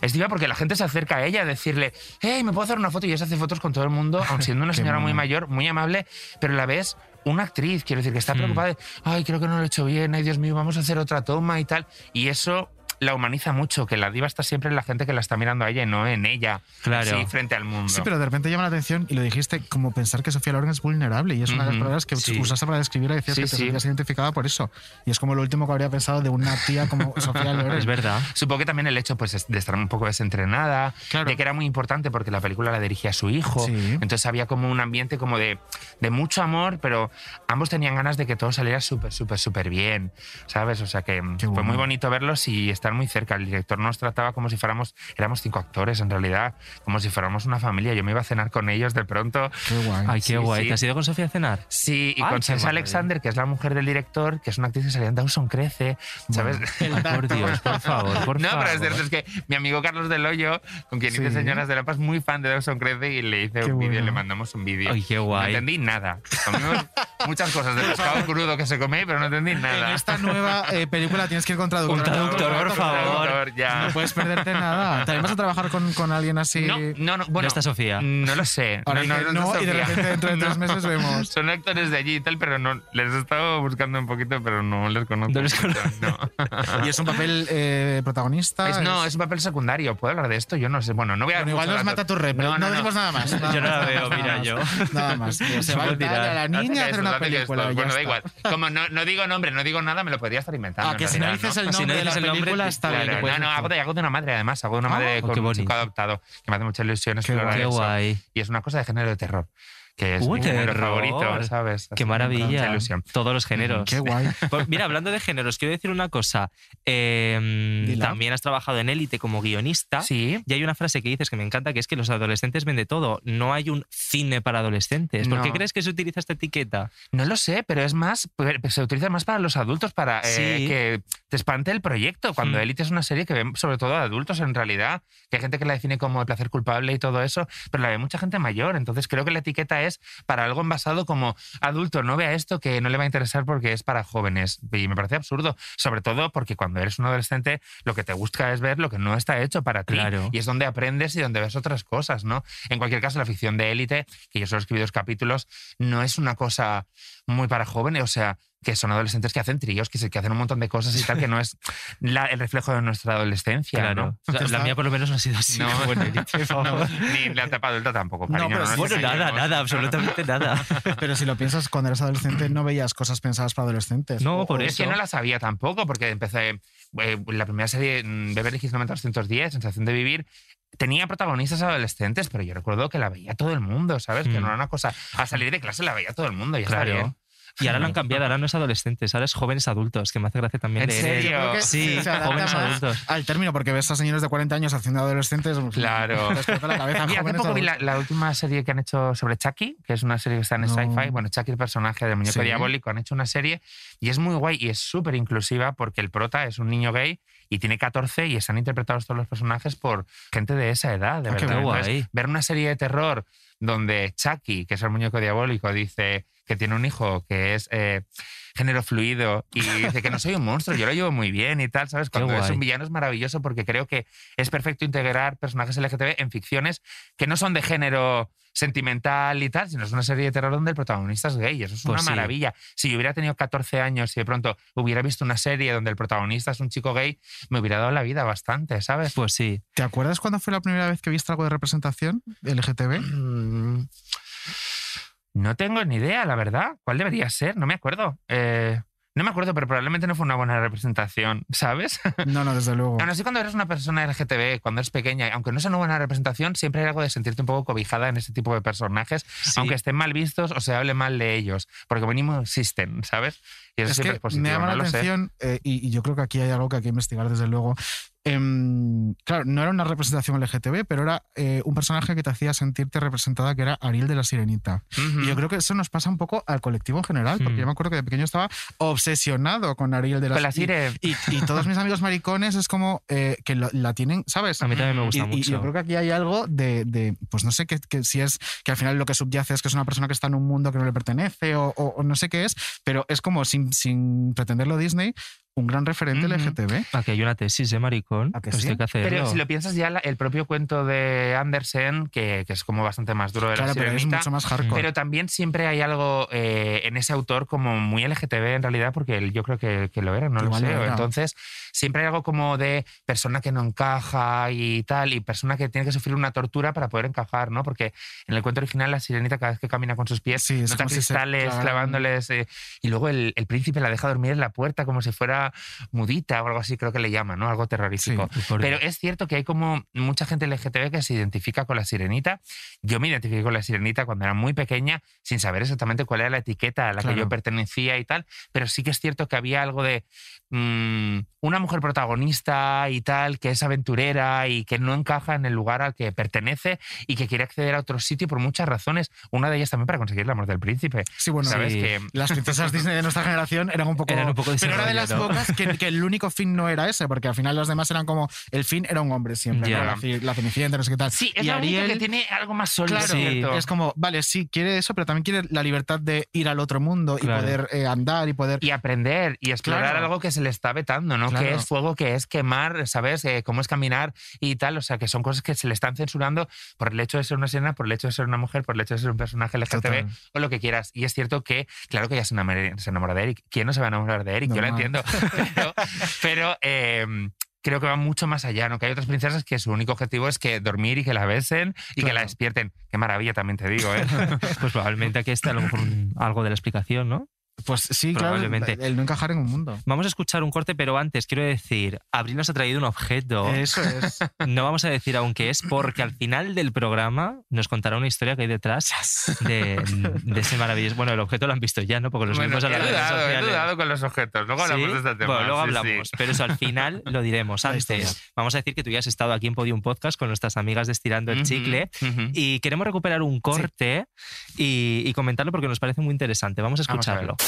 Es diva porque la gente se acerca a ella a decirle, hey, ¿me puedo hacer una foto? Y ella se hace fotos con todo el mundo, aun siendo una señora muy mayor, muy amable, pero la ves una actriz, quiero decir, que está Hmm. preocupada de, ay, creo que no lo he hecho bien, ay, Dios mío, vamos a hacer otra toma y tal. Y eso la humaniza mucho, que la diva está siempre en la gente que la está mirando a ella y no en ella, Claro. así, frente al mundo. Sí, pero de repente llama la atención y lo dijiste como pensar que Sofía Loren es vulnerable y es una de las palabras que sí. usaste para describirla y decías Sí, que te sí. sentías identificada por eso. Y es como lo último que habría pensado de una tía como Sofía Loren. Es verdad. Supongo que también el hecho pues, es de estar un poco desentrenada, Claro. de que era muy importante porque la película la dirigía su hijo. Sí. Entonces había como un ambiente como de, de mucho amor, pero ambos tenían ganas de que todo saliera súper, súper, súper bien. ¿Sabes? O sea que Qué fue bueno. muy bonito verlos y estar muy cerca. El director nos trataba como si fuéramos, éramos cinco actores en realidad, como si fuéramos una familia. Yo me iba a cenar con ellos de pronto. Qué guay. Ay, qué Sí, guay. sí. ¿Te has ido con Sofía a cenar? Sí, y Ay, con maravilla. Alexander, que es la mujer del director, que es una actriz que salía en Dawson Crece, ¿sabes? Ay, por Dios, por favor, por no, favor. pero es cierto, es que mi amigo Carlos Del Hoyo, con quien hice Sí. Señoras de la Paz, muy fan de Dawson Crece y le hice Qué un vídeo, bueno. le mandamos un vídeo. Ay, qué No guay. entendí nada. Comimos muchas cosas de pescado crudo que se come, pero no entendí nada. En esta nueva eh, película tienes que ir con traductor. Un traductor, por favor. Traductor, ya. No puedes perderte nada. ¿También vas a trabajar con, con alguien así? No, no, no, bueno, ¿No está Sofía? No lo sé. Ahora no, no, no, y de repente dentro de tres meses vemos. Son actores de allí y tal, pero no les he estado buscando un poquito, pero no les conozco. No les conozco. no. ¿Y es un papel eh, protagonista? Es- no, es un papel secundario. ¿Puedo hablar de esto? Yo no sé. Bueno, no voy a. Bueno, igual nos mata tu rep, no, decimos nada más. nada Yo no la nada veo, mira, yo. Nada más. Se va a dar a la niña a hacer una película. Bueno, da igual. Como no, no digo nombre, no digo nada, me lo podría estar inventando. Ah, que si no dices el nombre de la película, te- está bien. Claro, puedes no, no, hago de, hago de una madre, además. Hago de una Ah, madre oh, con un chico adoptado que me hace mucha ilusión explorar Qué guay. Y es una cosa de género de terror. Que es Uh, mi género favorito, ¿sabes? Qué Así maravilla. ilusión. Todos los géneros. Qué guay. Pues mira, hablando de géneros, quiero decir una cosa. Eh, también has trabajado en Élite como guionista. Sí. Y hay una frase que dices que me encanta, que es que los adolescentes ven de todo. No hay un cine para adolescentes. ¿Por No. qué crees que se utiliza esta etiqueta? No lo sé, pero es más, se utiliza más para los adultos, para eh, Sí. que te espante el proyecto. Cuando Mm. Elite es una serie que ven sobre todo adultos en realidad, que hay gente que la define como el placer culpable y todo eso, pero la ve mucha gente mayor. Entonces creo que la etiqueta es para algo envasado como adulto, no vea esto que no le va a interesar porque es para jóvenes. Y me parece absurdo, sobre todo porque cuando eres un adolescente lo que te gusta es ver lo que no está hecho para ti. Claro. Y es donde aprendes y donde ves otras cosas, ¿no? En cualquier caso, la ficción de élite, que yo solo escribí dos capítulos, no es una cosa muy para jóvenes, o sea, que son adolescentes que hacen tríos, que, se, que hacen un montón de cosas y tal, que no es la- el reflejo de nuestra adolescencia, Claro. ¿no? La, la mía por lo menos no ha sido así. No. por favor. Ni la etapa adulta tampoco, No, cariño. pero nos Bueno, nada, nada, absolutamente nada. Pero si lo piensas, cuando eras adolescente no veías cosas pensadas para adolescentes. No, O- por o- Es que eso. no la sabía tampoco, porque empecé eh, la primera serie, mm, Beverly Hills 90210, Sensación de Vivir, tenía protagonistas adolescentes, pero yo recuerdo que la veía todo el mundo, ¿sabes? Que Mm. no era una cosa... A salir de clase la veía todo el mundo y está bien. Y ahora lo han cambiado, ahora no es adolescentes, ahora es jóvenes adultos, que me hace gracia también ¿En leer. serio? Sí, se jóvenes adultos. Al término, porque ves a señores de 40 años haciendo adolescentes. pues, Claro. la cabeza. Mira, hace poco vi la, la última serie que han hecho sobre Chucky, que es una serie que está en No. Sci-Fi. Bueno, Chucky, el personaje del muñeco Sí. diabólico, han hecho una serie y es muy guay y es súper inclusiva porque el prota es un niño gay y tiene 14 y están interpretados todos los personajes por gente de esa edad, de Ah, qué verdad. guay. Entonces, ver una serie de terror donde Chucky, que es el muñeco diabólico, dice que tiene un hijo que es eh, género fluido y dice que no soy un monstruo, yo lo llevo muy bien y tal, ¿sabes? Qué Cuando es un villano es maravilloso porque creo que es perfecto integrar personajes LGTB en ficciones que no son de género sentimental y tal, sino es una serie de terror donde el protagonista es gay. Eso es Pues una sí. maravilla. Si yo hubiera tenido 14 años y de pronto hubiera visto una serie donde el protagonista es un chico gay, me hubiera dado la vida bastante, ¿sabes? Pues sí. ¿Te acuerdas cuándo fue la primera vez que viste algo de representación LGTB? Mm, No tengo ni idea, la verdad. ¿Cuál debería ser? No me acuerdo. Eh, no me acuerdo, pero probablemente no fue una buena representación, ¿sabes? No, no, desde luego. Aún así, cuando eres una persona LGTB, cuando eres pequeña, aunque no sea una buena representación, siempre hay algo de sentirte un poco cobijada en ese tipo de personajes, Sí. aunque estén mal vistos o se hable mal de ellos, porque mínimo existen, ¿sabes? Y eso es siempre que es positivo, me llama no la atención eh, y, y yo creo que aquí hay algo que hay que investigar desde luego. Em, claro, no era una representación LGTB, pero era eh, un personaje que te hacía sentirte representada, que era Ariel de la Sirenita. Y yo creo que eso nos pasa un poco al colectivo en general, porque Hmm. yo me acuerdo que de pequeño estaba obsesionado con Ariel de la la Sirenita. Sire. Y, y todos mis amigos maricones es como eh, que lo- la tienen, ¿sabes? A mí también me Y, gusta y mucho. yo creo que aquí hay algo de, de, pues no sé, que, que si es que al final lo que subyace es que es una persona que está en un mundo que no le pertenece o, o- o no sé qué es, pero es como sin, sin pretenderlo Disney, un gran referente. LGTB. Aquí hay una tesis, ¿eh, maricón? ¿A que Pues sí? hay que hacerlo. Pero si lo piensas ya, la- el propio cuento de Andersen, que, que es como bastante más duro de Claro, la pero es sirenita, mucho más hardcore. pero también siempre hay algo eh, en ese autor como muy LGTB en realidad, porque él- yo creo que, que lo era, no Igual lo sé. era. Entonces, siempre hay algo como de persona que no encaja y tal, y persona que tiene que sufrir una tortura para poder encajar, ¿no? Porque en el cuento original la sirenita cada vez que camina con sus pies Sí, es nota como si se cristales clavándoles eh, y luego el, el príncipe la deja dormir en la puerta como si fuera mudita o algo así, creo que le llama, ¿no? Algo terrorífico. Por- Pero es cierto que hay como mucha gente LGTB que se identifica con la sirenita. Yo me identifiqué con la sirenita cuando era muy pequeña, sin saber exactamente cuál era la etiqueta a la que Claro. yo pertenecía y tal, pero sí que es cierto que había algo de mm, una mujer protagonista y tal, que es aventurera y que no encaja en el lugar al que pertenece y que quiere acceder a otro sitio por muchas razones. Una de ellas también para conseguir el amor del príncipe. Sí, bueno, ¿Sabes? sí. Que, las princesas Disney de nuestra generación eran un poco. Eran un poco de pero era de las ¿no? pocas que, que el único fin no era ese, porque al final los demás eran como. El fin era un hombre siempre. Ya. ¿no? La, la cenicienta, no sé qué tal. sí, es y la única Ariel. que tiene algo más sólido. Claro, ¿cierto? es como, vale, sí, quiere eso, pero también quiere la libertad de ir al otro mundo Claro. y poder eh, andar y poder. y aprender y explorar Claro. algo que se le está vetando, ¿no? Claro. Que es fuego, que es quemar, ¿sabes? Eh, cómo es caminar y tal. O sea, que son cosas que se le están censurando por el hecho de ser una sirena, por el hecho de ser una mujer, por el hecho de ser un personaje LGTB Total. o lo que quieras. Y es cierto que, claro que ella se enamora, se enamora de Eric. ¿Quién no se va a enamorar de Eric? Yo lo entiendo. Pero, pero, eh, creo que va mucho más allá, ¿no? Que hay otras princesas que su único objetivo es que dormir y que la besen y que la despierten. Qué maravilla también te digo, ¿eh? Pues probablemente aquí está a lo mejor algo de la explicación, ¿no? Pues sí, claro, Probablemente. el no encajar en un mundo. Vamos a escuchar un corte, pero antes quiero decir, Abril nos ha traído un objeto. Eso es. No vamos a decir aún qué es, porque al final del programa nos contará una historia que hay detrás de, de ese maravilloso. Bueno, el objeto lo han visto ya, ¿no? Porque lo Bueno, a las he redes dudado, he sociales. dudado con los objetos. Luego hablamos ¿Sí? de este tema. Bueno, luego sí, sí. hablamos, pero eso al final lo diremos. Antes, vamos a decir que tú ya has estado aquí en Podium Podcast con nuestras amigas de Estirando el Chicle y queremos recuperar un corte y, y comentarlo porque nos parece muy interesante. Vamos a Vamos a ver. escucharlo.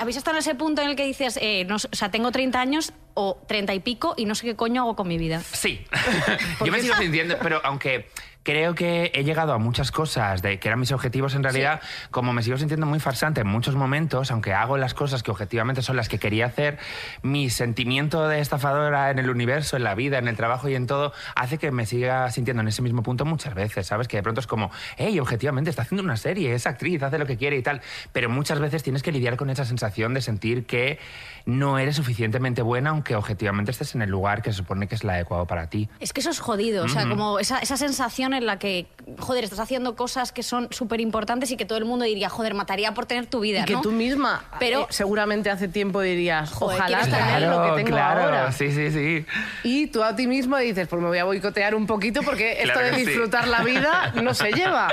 ¿Habéis estado en ese punto en el que dices, eh, no o sea, tengo 30 años o 30 y pico y no sé qué coño hago con mi vida? Sí. Yo me sigo sintiendo, pero aunque creo que he llegado a muchas cosas de que eran mis objetivos en realidad, como me sigo sintiendo muy farsante en muchos momentos, aunque hago las cosas que objetivamente son las que quería hacer, mi sentimiento de estafadora en el universo, en la vida, en el trabajo y en todo, hace que me siga sintiendo en ese mismo punto muchas veces, ¿sabes? Que de pronto es como, hey, objetivamente está haciendo una serie, es actriz, hace lo que quiere y tal, pero muchas veces tienes que lidiar con esa sensación de sentir que no eres suficientemente buena, aunque objetivamente estés en el lugar que se supone que es el adecuado para ti. Es que eso es jodido, o sea, como esa, esa sensación en la que, joder, estás haciendo cosas que son súper importantes y que todo el mundo diría, joder, mataría por tener tu vida, Y que ¿no? tú misma, Pero- eh, seguramente hace tiempo dirías, Joder, ojalá tener lo que tengo claro, ahora. sí, sí, sí. Y tú a ti mismo dices, pues me voy a boicotear un poquito porque esto de sí. disfrutar la vida no se lleva.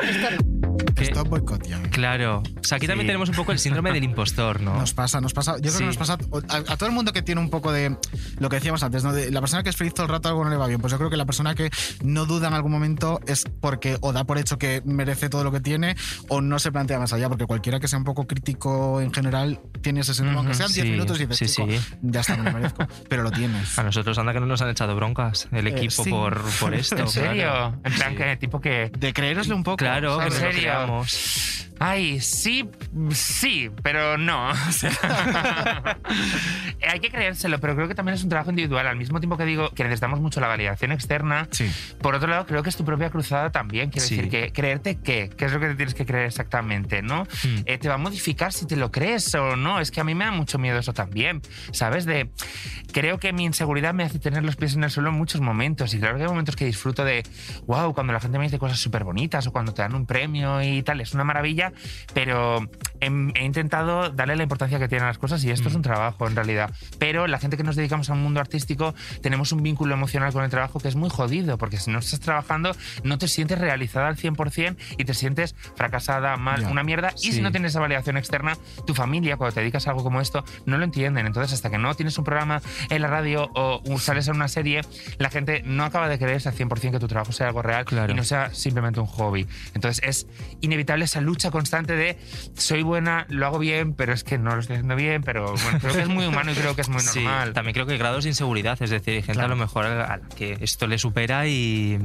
Stop boicot ya. Claro. O sea, aquí también tenemos un poco el síndrome del impostor, ¿no? Nos pasa, nos pasa. Yo creo Sí. que nos pasa a, a todo el mundo que tiene un poco de lo que decíamos antes, ¿no? De la persona que es feliz todo el rato algo no le va bien. Pues yo creo que la persona que no duda en algún momento es porque o da por hecho que merece todo lo que tiene o no se plantea más allá. Porque cualquiera que sea un poco crítico en general tiene ese síndrome, aunque sean 10 sí, minutos y dices, sí, "Chico, sí. ya está, me lo merezco. Pero lo tienes. A nosotros anda que no nos han echado broncas el equipo sí. por, por esto. ¿En serio? claro. En plan, Sí. que tipo que... De creérosle un poco. Claro, ¿En serio? Creamos. Ay, sí, sí, pero no. O sea, hay que creérselo, pero creo que también es un trabajo individual. Al mismo tiempo que digo que necesitamos mucho la validación externa, Sí. por otro lado, creo que es tu propia cruzada también. Quiero Sí. decir, que creerte qué, qué es lo que te tienes que creer exactamente, ¿no? Hmm. Eh, te va a modificar si te lo crees o no. Es que a mí me da mucho miedo eso también, ¿sabes? De, creo que mi inseguridad me hace tener los pies en el suelo en muchos momentos. Y claro que hay momentos que disfruto de, wow, cuando la gente me dice cosas súper bonitas o cuando te dan un premio y tal, es una maravilla, pero he, he intentado darle la importancia que tienen las cosas y esto es un trabajo en realidad. Pero la gente que nos dedicamos a un mundo artístico tenemos un vínculo emocional con el trabajo que es muy jodido, porque si no estás trabajando no te sientes realizada al 100% y te sientes fracasada, mal, una mierda. Y Sí. si no tienes esa validación externa, tu familia, cuando te dedicas a algo como esto, no lo entienden. Entonces, hasta que no tienes un programa en la radio o sales en una serie, la gente no acaba de creerse al 100% que tu trabajo sea algo real Claro. y no sea simplemente un hobby. Entonces, es inevitable esa lucha constante de soy buena, lo hago bien, pero es que no lo estoy haciendo bien, pero bueno, creo que es muy humano y creo que es muy Sí, normal. también creo que hay grados de inseguridad, es decir, hay gente Claro. a lo mejor a la que esto le supera y,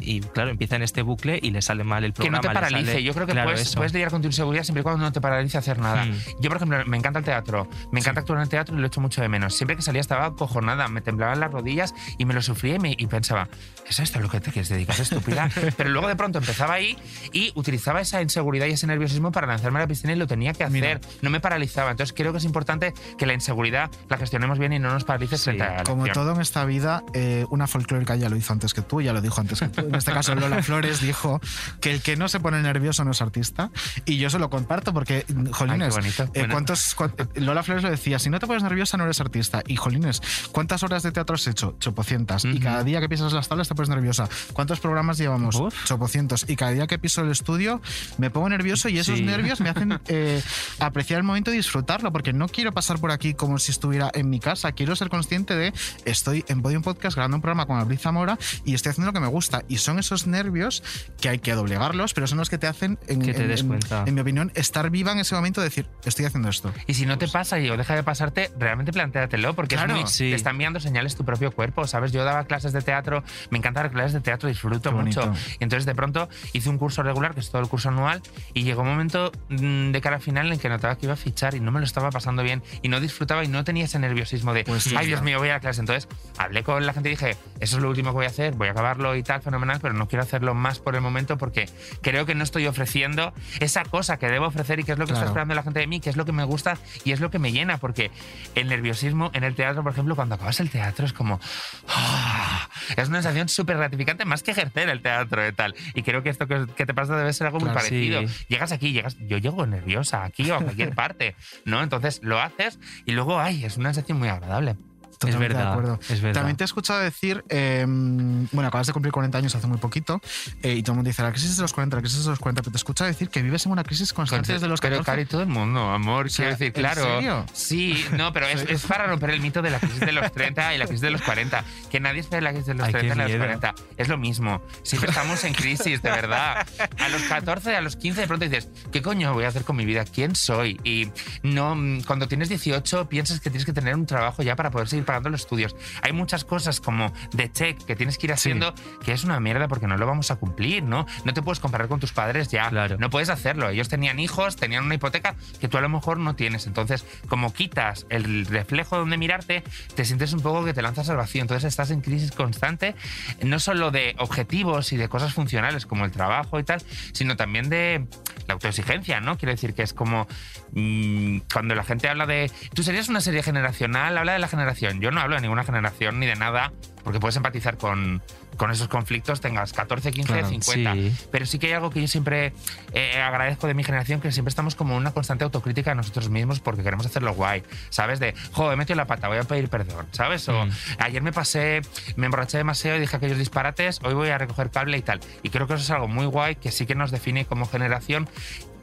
y, claro, empieza en este bucle y le sale mal el que programa. no te paralice. sale- Yo creo que Claro, puedes, puedes lidiar con tu inseguridad siempre y cuando no te paralice hacer nada. Hmm. Yo, por ejemplo, me encanta el teatro. Me encanta actuar en el teatro y lo echo mucho de menos. Siempre que salía estaba cojonada, me temblaban las rodillas y me lo sufría y, me- y pensaba, ¿es esto lo que te quieres dedicar, estúpida? Pero luego de pronto empezaba ahí y utilizaba esa inseguridad y ese nerviosismo para lanzarme a la piscina y lo tenía que hacer. No me paralizaba. Entonces creo que es importante que la inseguridad la gestionemos bien y no nos paralice frente a la Como acción. todo en esta vida, eh, una folclórica ya lo hizo antes que tú, ya lo dijo antes que tú. En este caso, Lola Flores dijo que el que no se pone nervioso no es artista. Y yo se lo comparto porque, jolines, Ay, qué bonito. eh, Bueno. ¿cuántos, cuan- eh, Lola Flores lo decía, si no te pones nerviosa no eres artista. Y, jolines, ¿cuántas horas de teatro has hecho? Chopocientas. Y cada día que pisas las tablas te pones nerviosa. ¿Cuántos programas llevamos? Chopocientos. Y cada día que piso el estudio me pongo nervioso y esos Sí. nervios me hacen eh, apreciar el momento y disfrutarlo, porque no quiero pasar por aquí como si estuviera en mi casa. Quiero ser consciente de estoy en Podium Podcast grabando un programa con Abril Zamora y estoy haciendo lo que me gusta. Y son esos nervios que hay que doblegarlos, pero son los que te hacen, en, Que te en- des en- cuenta. en mi opinión, estar viva en ese momento de decir, estoy haciendo esto. Y si no te pasa y o deja de pasarte, realmente plantéatelo, porque es Claro. muy- Sí. te están enviando señales tu propio cuerpo, ¿sabes? Yo daba clases de teatro, me encanta dar clases de teatro, disfruto Qué bonito. mucho. Y entonces de pronto hice un curso regular, que es todo el curso anual, y llegó un momento mm, de cara al final en que notaba que iba a fichar y no me lo estaba pasando bien y no disfrutaba y no tenía ese nerviosismo de, Pues sí, ay Dios mío, voy a la clase. Entonces hablé con la gente y dije, eso es lo último que voy a hacer, voy a acabarlo y tal, fenomenal, pero no quiero hacerlo más por el momento porque creo que no estoy ofreciendo esa cosa que debo ofrecer y que es lo que está Claro. esperando la gente de mí, que es lo que me gusta y es lo que me llena, porque el nerviosismo en el teatro, por ejemplo, cuando acabas el teatro es como... ¡ah! es una sensación súper gratificante más que ejercer el teatro y tal. Y creo que esto que, que te pasa debe ser algo muy Claro, parecido. sí. Llegas aquí, llegas, yo llego nerviosa aquí o a cualquier parte, ¿no? Entonces lo haces y luego, ay, es una sensación muy agradable. Totalmente verdad, de acuerdo. es verdad. También te he escuchado decir, eh, bueno, acabas de cumplir 40 años hace muy poquito, eh, y todo el mundo dice, la crisis de los 40, la crisis de los 40, pero te he escuchado decir que vives en una crisis constante desde los 14. Pero Cari, todo el mundo, amor, sea, quiero decir, ¿en claro. serio? Sí, no, pero es, es para romper el mito de la crisis de los 30 y la crisis de los 40. Que nadie espera la crisis de los Ay, qué 30 y la de los miedo. 40. Es lo mismo. Siempre estamos en crisis, de verdad. A los 14, a los 15, de pronto dices, ¿qué coño voy a hacer con mi vida? ¿Quién soy? Y no, mm, cuando tienes 18 piensas que tienes que tener un trabajo ya para poder seguir pagando los estudios. Hay muchas cosas como de check que tienes que ir haciendo que es una mierda porque no lo vamos a cumplir, ¿no? No te puedes comparar con tus padres ya. Claro. No puedes hacerlo. Ellos tenían hijos, tenían una hipoteca que tú a lo mejor no tienes. Entonces, como quitas el reflejo donde mirarte, te sientes un poco que te lanzas al vacío. Entonces estás en crisis constante, no solo de objetivos y de cosas funcionales como el trabajo y tal, sino también de la autoexigencia, ¿no? Quiero decir que es como mm, cuando la gente habla de... Tú serías una serie generacional, habla de la generación. Yo no hablo de ninguna generación ni de nada, porque puedes empatizar con, con esos conflictos, tengas 14, 15, Claro, 50. sí. Pero sí que hay algo que yo siempre eh, agradezco de mi generación, que siempre estamos como una constante autocrítica a nosotros mismos porque queremos hacerlo guay, ¿sabes? De, joder, he metido la pata, voy a pedir perdón, ¿sabes? O Mm. ayer me pasé, me emborraché demasiado y dije aquellos disparates, hoy voy a recoger cable y tal. Y creo que eso es algo muy guay que sí que nos define como generación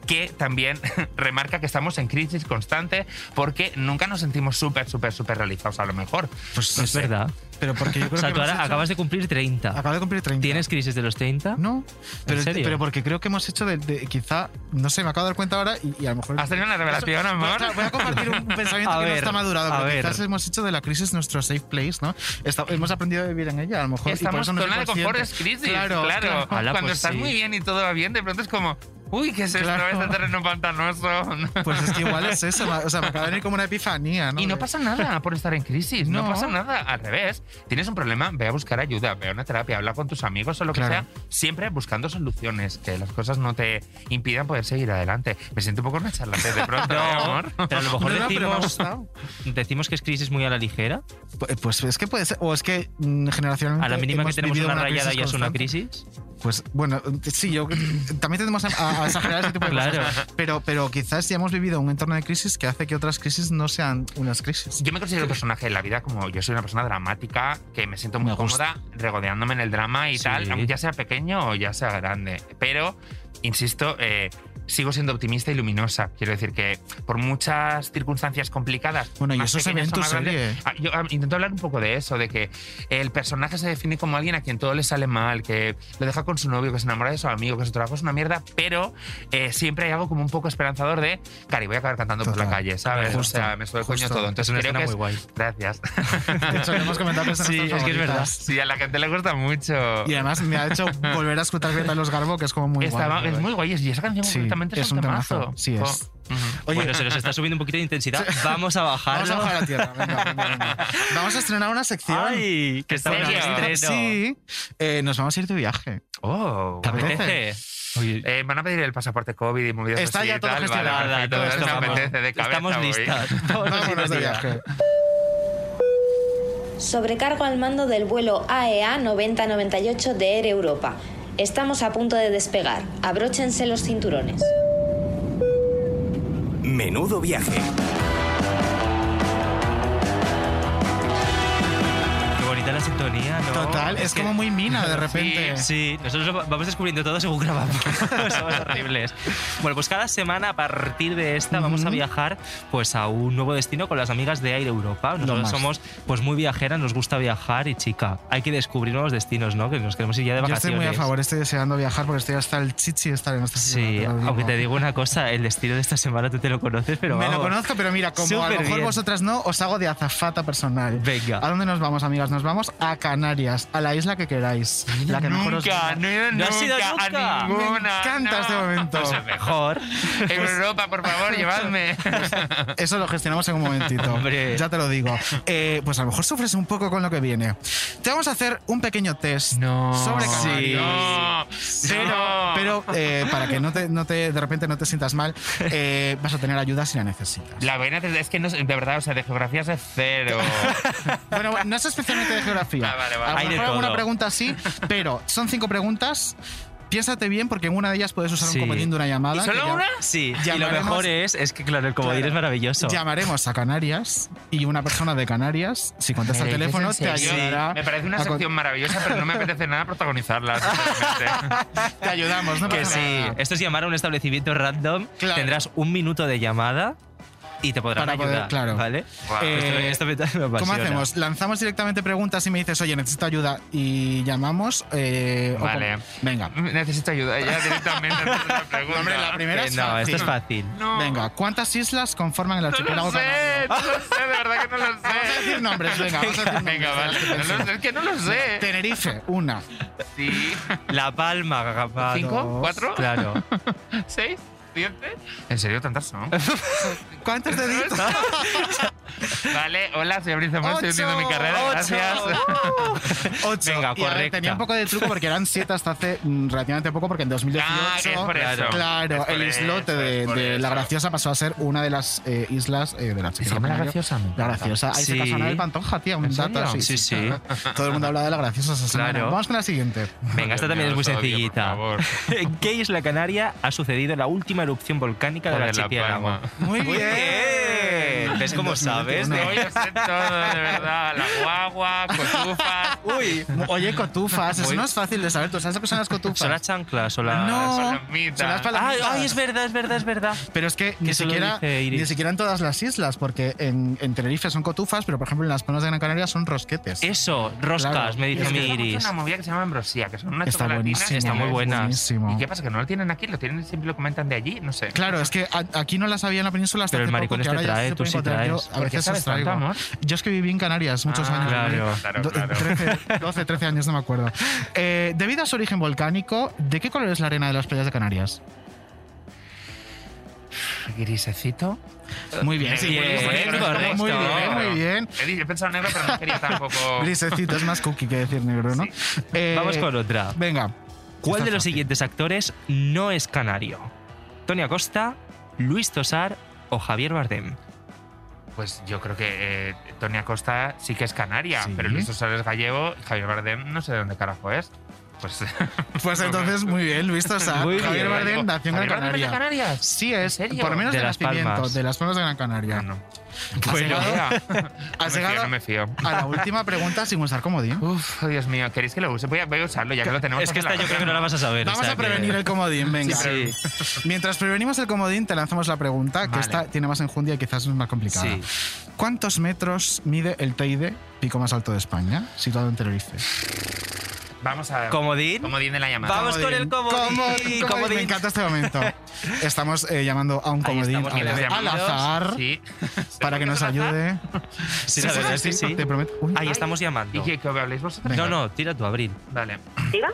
que también remarca que estamos en crisis constante porque nunca nos sentimos súper, súper, súper realizados a lo mejor. Pues Es verdad. Pero porque yo creo O sea, que tú ahora hecho- acabas de cumplir 30. Acabo de cumplir 30. ¿Tienes crisis de los 30? No, pero, serio? pero porque creo que hemos hecho de, de- quizá, no sé, me acabo de dar cuenta ahora y, y a lo mejor... ¿Has tenido una revelación, Voy amor? a, voy a compartir un pensamiento A que no ver, está madurado, a pero ver. quizás hemos hecho de la crisis nuestro safe place, ¿no? Está- hemos aprendido a vivir en ella, a lo mejor. Estamos eso no zona de confort es crisis, claro. Claro, Ala, Cuando pues estás sí. muy bien y todo va bien, de pronto es como, uy, ¿qué es esto? Claro. Este terreno pantanoso. Pues es que igual es eso, o sea, me acaba de venir como una epifanía, ¿no? Y no pasa nada por estar en crisis, no. No. pasa nada. Al revés, tienes un problema, ve a buscar ayuda, ve a una terapia, habla con tus amigos o lo que Claro. sea, siempre buscando soluciones, que las cosas no te impidan poder seguir adelante. Me siento un poco una charlatán de pronto, ¿eh, No, amor? pero a lo mejor No, decimos, decimos que es crisis muy a la ligera. Pu- Pues es que puede ser, o es que mm, generacionalmente. A la mínima que tenemos vivido una rayada ya es una crisis. Pues bueno, sí, yo también tendemos a, a exagerar ese tipo de Claro. cosas. Pero, pero quizás ya hemos vivido un entorno de crisis que hace que otras crisis no sean unas crisis. Yo me considero un personaje en la vida como yo soy una persona dramática, que me siento muy Me cómoda regodeándome en el drama y Sí. tal, aunque ya sea pequeño o ya sea grande. Pero, insisto, eh, sigo siendo optimista y luminosa. Quiero decir que por muchas circunstancias complicadas. Bueno, y eso se ve en tu grandes, ah, Yo ah, intento hablar un poco de eso, de que el personaje se define como alguien a quien todo le sale mal, que lo deja con su novio, que se enamora de su amigo, que su trabajo es una mierda, pero eh, siempre hay algo como un poco esperanzador de, Cari, voy a acabar cantando por la Total. calle, ¿sabes? Justo, o sea, me sube el coño todo. Entonces creo que es, muy guay. Gracias. De hecho, hemos comentado que Sí, es que es verdad. Sí, a la gente le gusta mucho. Y además me ha hecho volver a escuchar Greta Los Garbo, que es como muy Estaba- guay. es muy guay, y esa canción Sí, es, es un temazo. temazo, sí es. Oh. Oye, bueno, se nos está subiendo un poquito de intensidad. Vamos a bajarlo. Vamos a bajar a tierra. Venga, venga, venga. Vamos a estrenar una sección. ¡Ay! Que está ¿En en serio? estreno. Sí, eh, nos vamos a ir de viaje. Oh, ¿Te ¿Te apetece? apetece? Oye, Eh, van a pedir el pasaporte COVID y movidas Está así ya todo vale, gestionado, todo esto apetece de cabeza. Estamos listas. Vámonos de viaje. Sobrecargo al mando del vuelo E AEA 9098 de Air Europa. Estamos a punto de despegar. Abróchense los cinturones. Menudo viaje. ¿No? Total, es, como muy mina de repente. Sí, nosotros lo vamos descubriendo todo según grabamos. Somos horribles. Bueno, pues cada semana a partir de esta vamos a viajar pues a un nuevo destino con las amigas de Air Europa. Nosotros más. somos pues muy viajeras, nos gusta viajar y chica, hay que descubrir nuevos destinos, ¿no? Que nos queremos ir ya de Yo estoy vacaciones. muy a favor, estoy deseando viajar porque estoy hasta el chichi de estar en esta Sí, aunque te digo una cosa, el destino de esta semana tú te lo conoces, pero Me lo vamos. conozco, pero mira, como a lo mejor bien. vosotras no, os hago de azafata personal. Venga. ¿A dónde nos vamos, amigas? Nos vamos a Canarias, a la isla que queráis. La que mejor os Nunca, no he ido ¿No has nunca, ido nunca? a ninguna. Me encanta no. este momento. Pues mejor. Europa, por favor, llevadme. Eso lo gestionamos en un momentito. Hombre. Ya te lo digo. Eh, pues a lo mejor sufres un poco con lo que viene. Te vamos a hacer un pequeño test No. sobre Sí. Canarias. No, Pero, pero eh, para que no te, no te, de repente no te sientas mal, eh, vas a tener ayuda si la necesitas. La vaina es que no, de verdad, o sea, de geografía es cero. Bueno, no es especialmente de geografía. Ah, vale, vale. A lo Hay de mejor alguna todo. pregunta sí, pero son cinco preguntas. Piénsate bien porque en una de ellas puedes usar Sí. un comodín de una llamada. ¿Y solo ya- una? Sí, y lo Llamaremos- mejor es, es que claro, el comodín Claro. es maravilloso. Llamaremos a Canarias y una persona de Canarias, si contesta el ¿Me dices teléfono, en te serio? ayudará. Me parece una a con- sección maravillosa, pero no me apetece nada protagonizarla. sinceramente. Te ayudamos, no Que pasa sí, nada. esto es llamar a un establecimiento random, Claro. tendrás un minuto de llamada y te podrán Para poder- ayudar, claro. ¿vale? Guau. Eh, esto, esto me, ¿Cómo hacemos? ¿Lanzamos directamente preguntas y me dices, oye, necesito ayuda y llamamos? Eh, Vale. Venga. Necesito ayuda ya directamente. antes de la pregunta. Hombre, la primera es no, fácil. esto es fácil. No. Venga, ¿cuántas islas conforman el No archipiélago lo sé, canario? no lo sé, de verdad que no lo Vamos a sé. decir nombres, venga, vamos a decir nombres. Venga, vale. las que No lo sé, es que no lo sé. Tenerife, una. Sí. La Palma, Gagapado. ¿Cinco? ¿Cuatro? Claro. ¿Seis? ¿Siete? ¿En serio tantas son? ¿Cuántos deditos? Vale, hola, soy Abril Zamora, estoy Ocho, hundiendo mi carrera, ocho. gracias. Ocho. Venga, correcta. tenía un poco de truco porque eran siete hasta hace mm, relativamente poco, porque en 2018. Ah, es por eso. Claro, Es por el islote eso, de, es por de La. Graciosa pasó a ser una de las eh, islas eh, de la ¿Se llama La Graciosa? La. Graciosa. Ahí se Sí. casó Ana del Pantoja, tía, un ¿En dato así. Sí, sí. Todo el mundo habla de La Graciosa esa semana. Claro. Vamos con la siguiente. Venga, esta también es muy sencillita. favor. ¿En qué isla canaria ha sucedido la última erupción volcánica del archipiélago? Muy Muy bien. ¿Ves cómo sabes? No. Yo sé todo, de verdad. La guagua, cotufas. Uy, oye, cotufas. Eso no es fácil de saber. ¿Tú sabes lo que son las cotufas? ¿Son las chanclas o las...? No, palomitas. son las palomitas. ay, es verdad, es verdad, es verdad. Pero es que ni siquiera, ni siquiera en todas las islas, porque en, en Tenerife son cotufas, pero por ejemplo en las Palmas de Gran Canaria son rosquetes. Eso, roscas, Claro. me dice Es en Iris. una movida que se llama ambrosía, que son unas Está chocolatinas buenísimo. Está muy que- buena. Buenísimo. ¿Y qué pasa? ¿Que no lo tienen aquí? ¿Lo tienen siempre lo comentan de allí? No sé. Claro, es que a- aquí no las había en la península hasta Pero el maricón que este trae, tú sí encontrar. Yo traes. a ¿Por qué veces os traigo. tanto, amor? Yo es que viví en Canarias muchos Ah, años. claro. Claro, claro. 13, 12, 13 años, no me acuerdo. Eh, debido a su origen volcánico, ¿de qué color es la arena de las playas de Canarias? ¿Grisecito? Muy bien, sí, Bien, muy bien, correcto. muy bien, muy bien. He pensado negro, pero no quería tampoco. Grisecito, es más cookie que decir negro, ¿no? Eh, Vamos con otra. Venga. ¿Cuál de los siguientes actores no es canario? ¿Tony Acosta, Luis Tosar o Javier Bardem? Pues yo creo que eh, Tony Acosta sí que es canaria, Sí. pero Luis Tosar es gallego y Javier Bardem no sé de dónde carajo es. Pues, Pues entonces, muy bien, Luis Tosar. Muy Javier bien. Bardem nació en Gran ¿Javier Bardem es de Canaria. Canarias? Sí es, ¿En serio? por lo menos De de, Las nacimiento, Palmas. de las Palmas de Gran Canaria. No, no. Has Bueno, llegado- No me fío, llegado no me fío. a la última pregunta sin usar comodín. Uf, Dios mío, ¿queréis que lo use? Voy a, voy a usarlo ya que lo tenemos. Es que esta yo creo que no la vas a saber. Vamos o sea a prevenir que- el comodín, venga. Sí. Mientras prevenimos el comodín, te lanzamos la pregunta, que Vale. esta tiene más enjundia y quizás es más complicada. Sí. ¿Cuántos metros mide el Teide, pico más alto de España, situado en Tenerife? Vamos a. ¿Comodín? Comodín de la llamada. Vamos con el comodín. Comodín, Comodín. Me encanta este momento. Estamos eh, llamando a un comodín al, al azar Sí. para que nos ayude. Sí, verdad es que sí. Te prometo. Uy, Ahí estamos ¿Y llamando. qué, que habléis vosotros? No, no, tira tú, Abril. Vale. ¿Diga?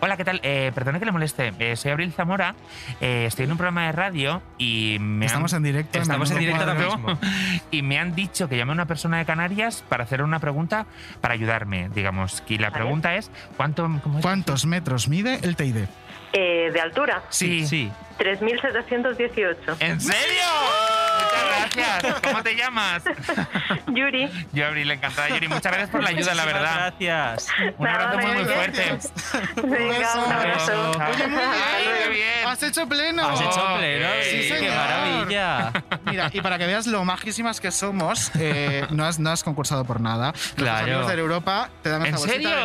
Hola, ¿qué tal? Eh, perdone que le moleste. Eh, soy Abril Zamora. eh, estoy en un programa de radio y me Estamos han, en directo. Estamos en Menudo directo ahora mismo. y me han dicho que llame a una persona de Canarias para hacer una pregunta para ayudarme, digamos. Y la pregunta es ¿cuánto cómo es? ¿Cuántos metros mide el Teide? Eh, ¿De altura? Sí. Sí. 3.718. ¿En serio? Muchas gracias. ¿Cómo te llamas? Yuri. Yo, Abril, encantada, Yuri. Muchas gracias por la ayuda, la verdad. Gracias. Un abrazo muy, muy fuerte. Venga, un abrazo. Oye, muy bien. Ay, qué bien. Has hecho pleno. Has hecho pleno, ok. sí, Sí, qué maravilla. Mira, y para que veas lo majísimas que somos, eh, no, has, no has concursado por nada. Claro. Los amigos de Europa te dan ¿En esta bolsita de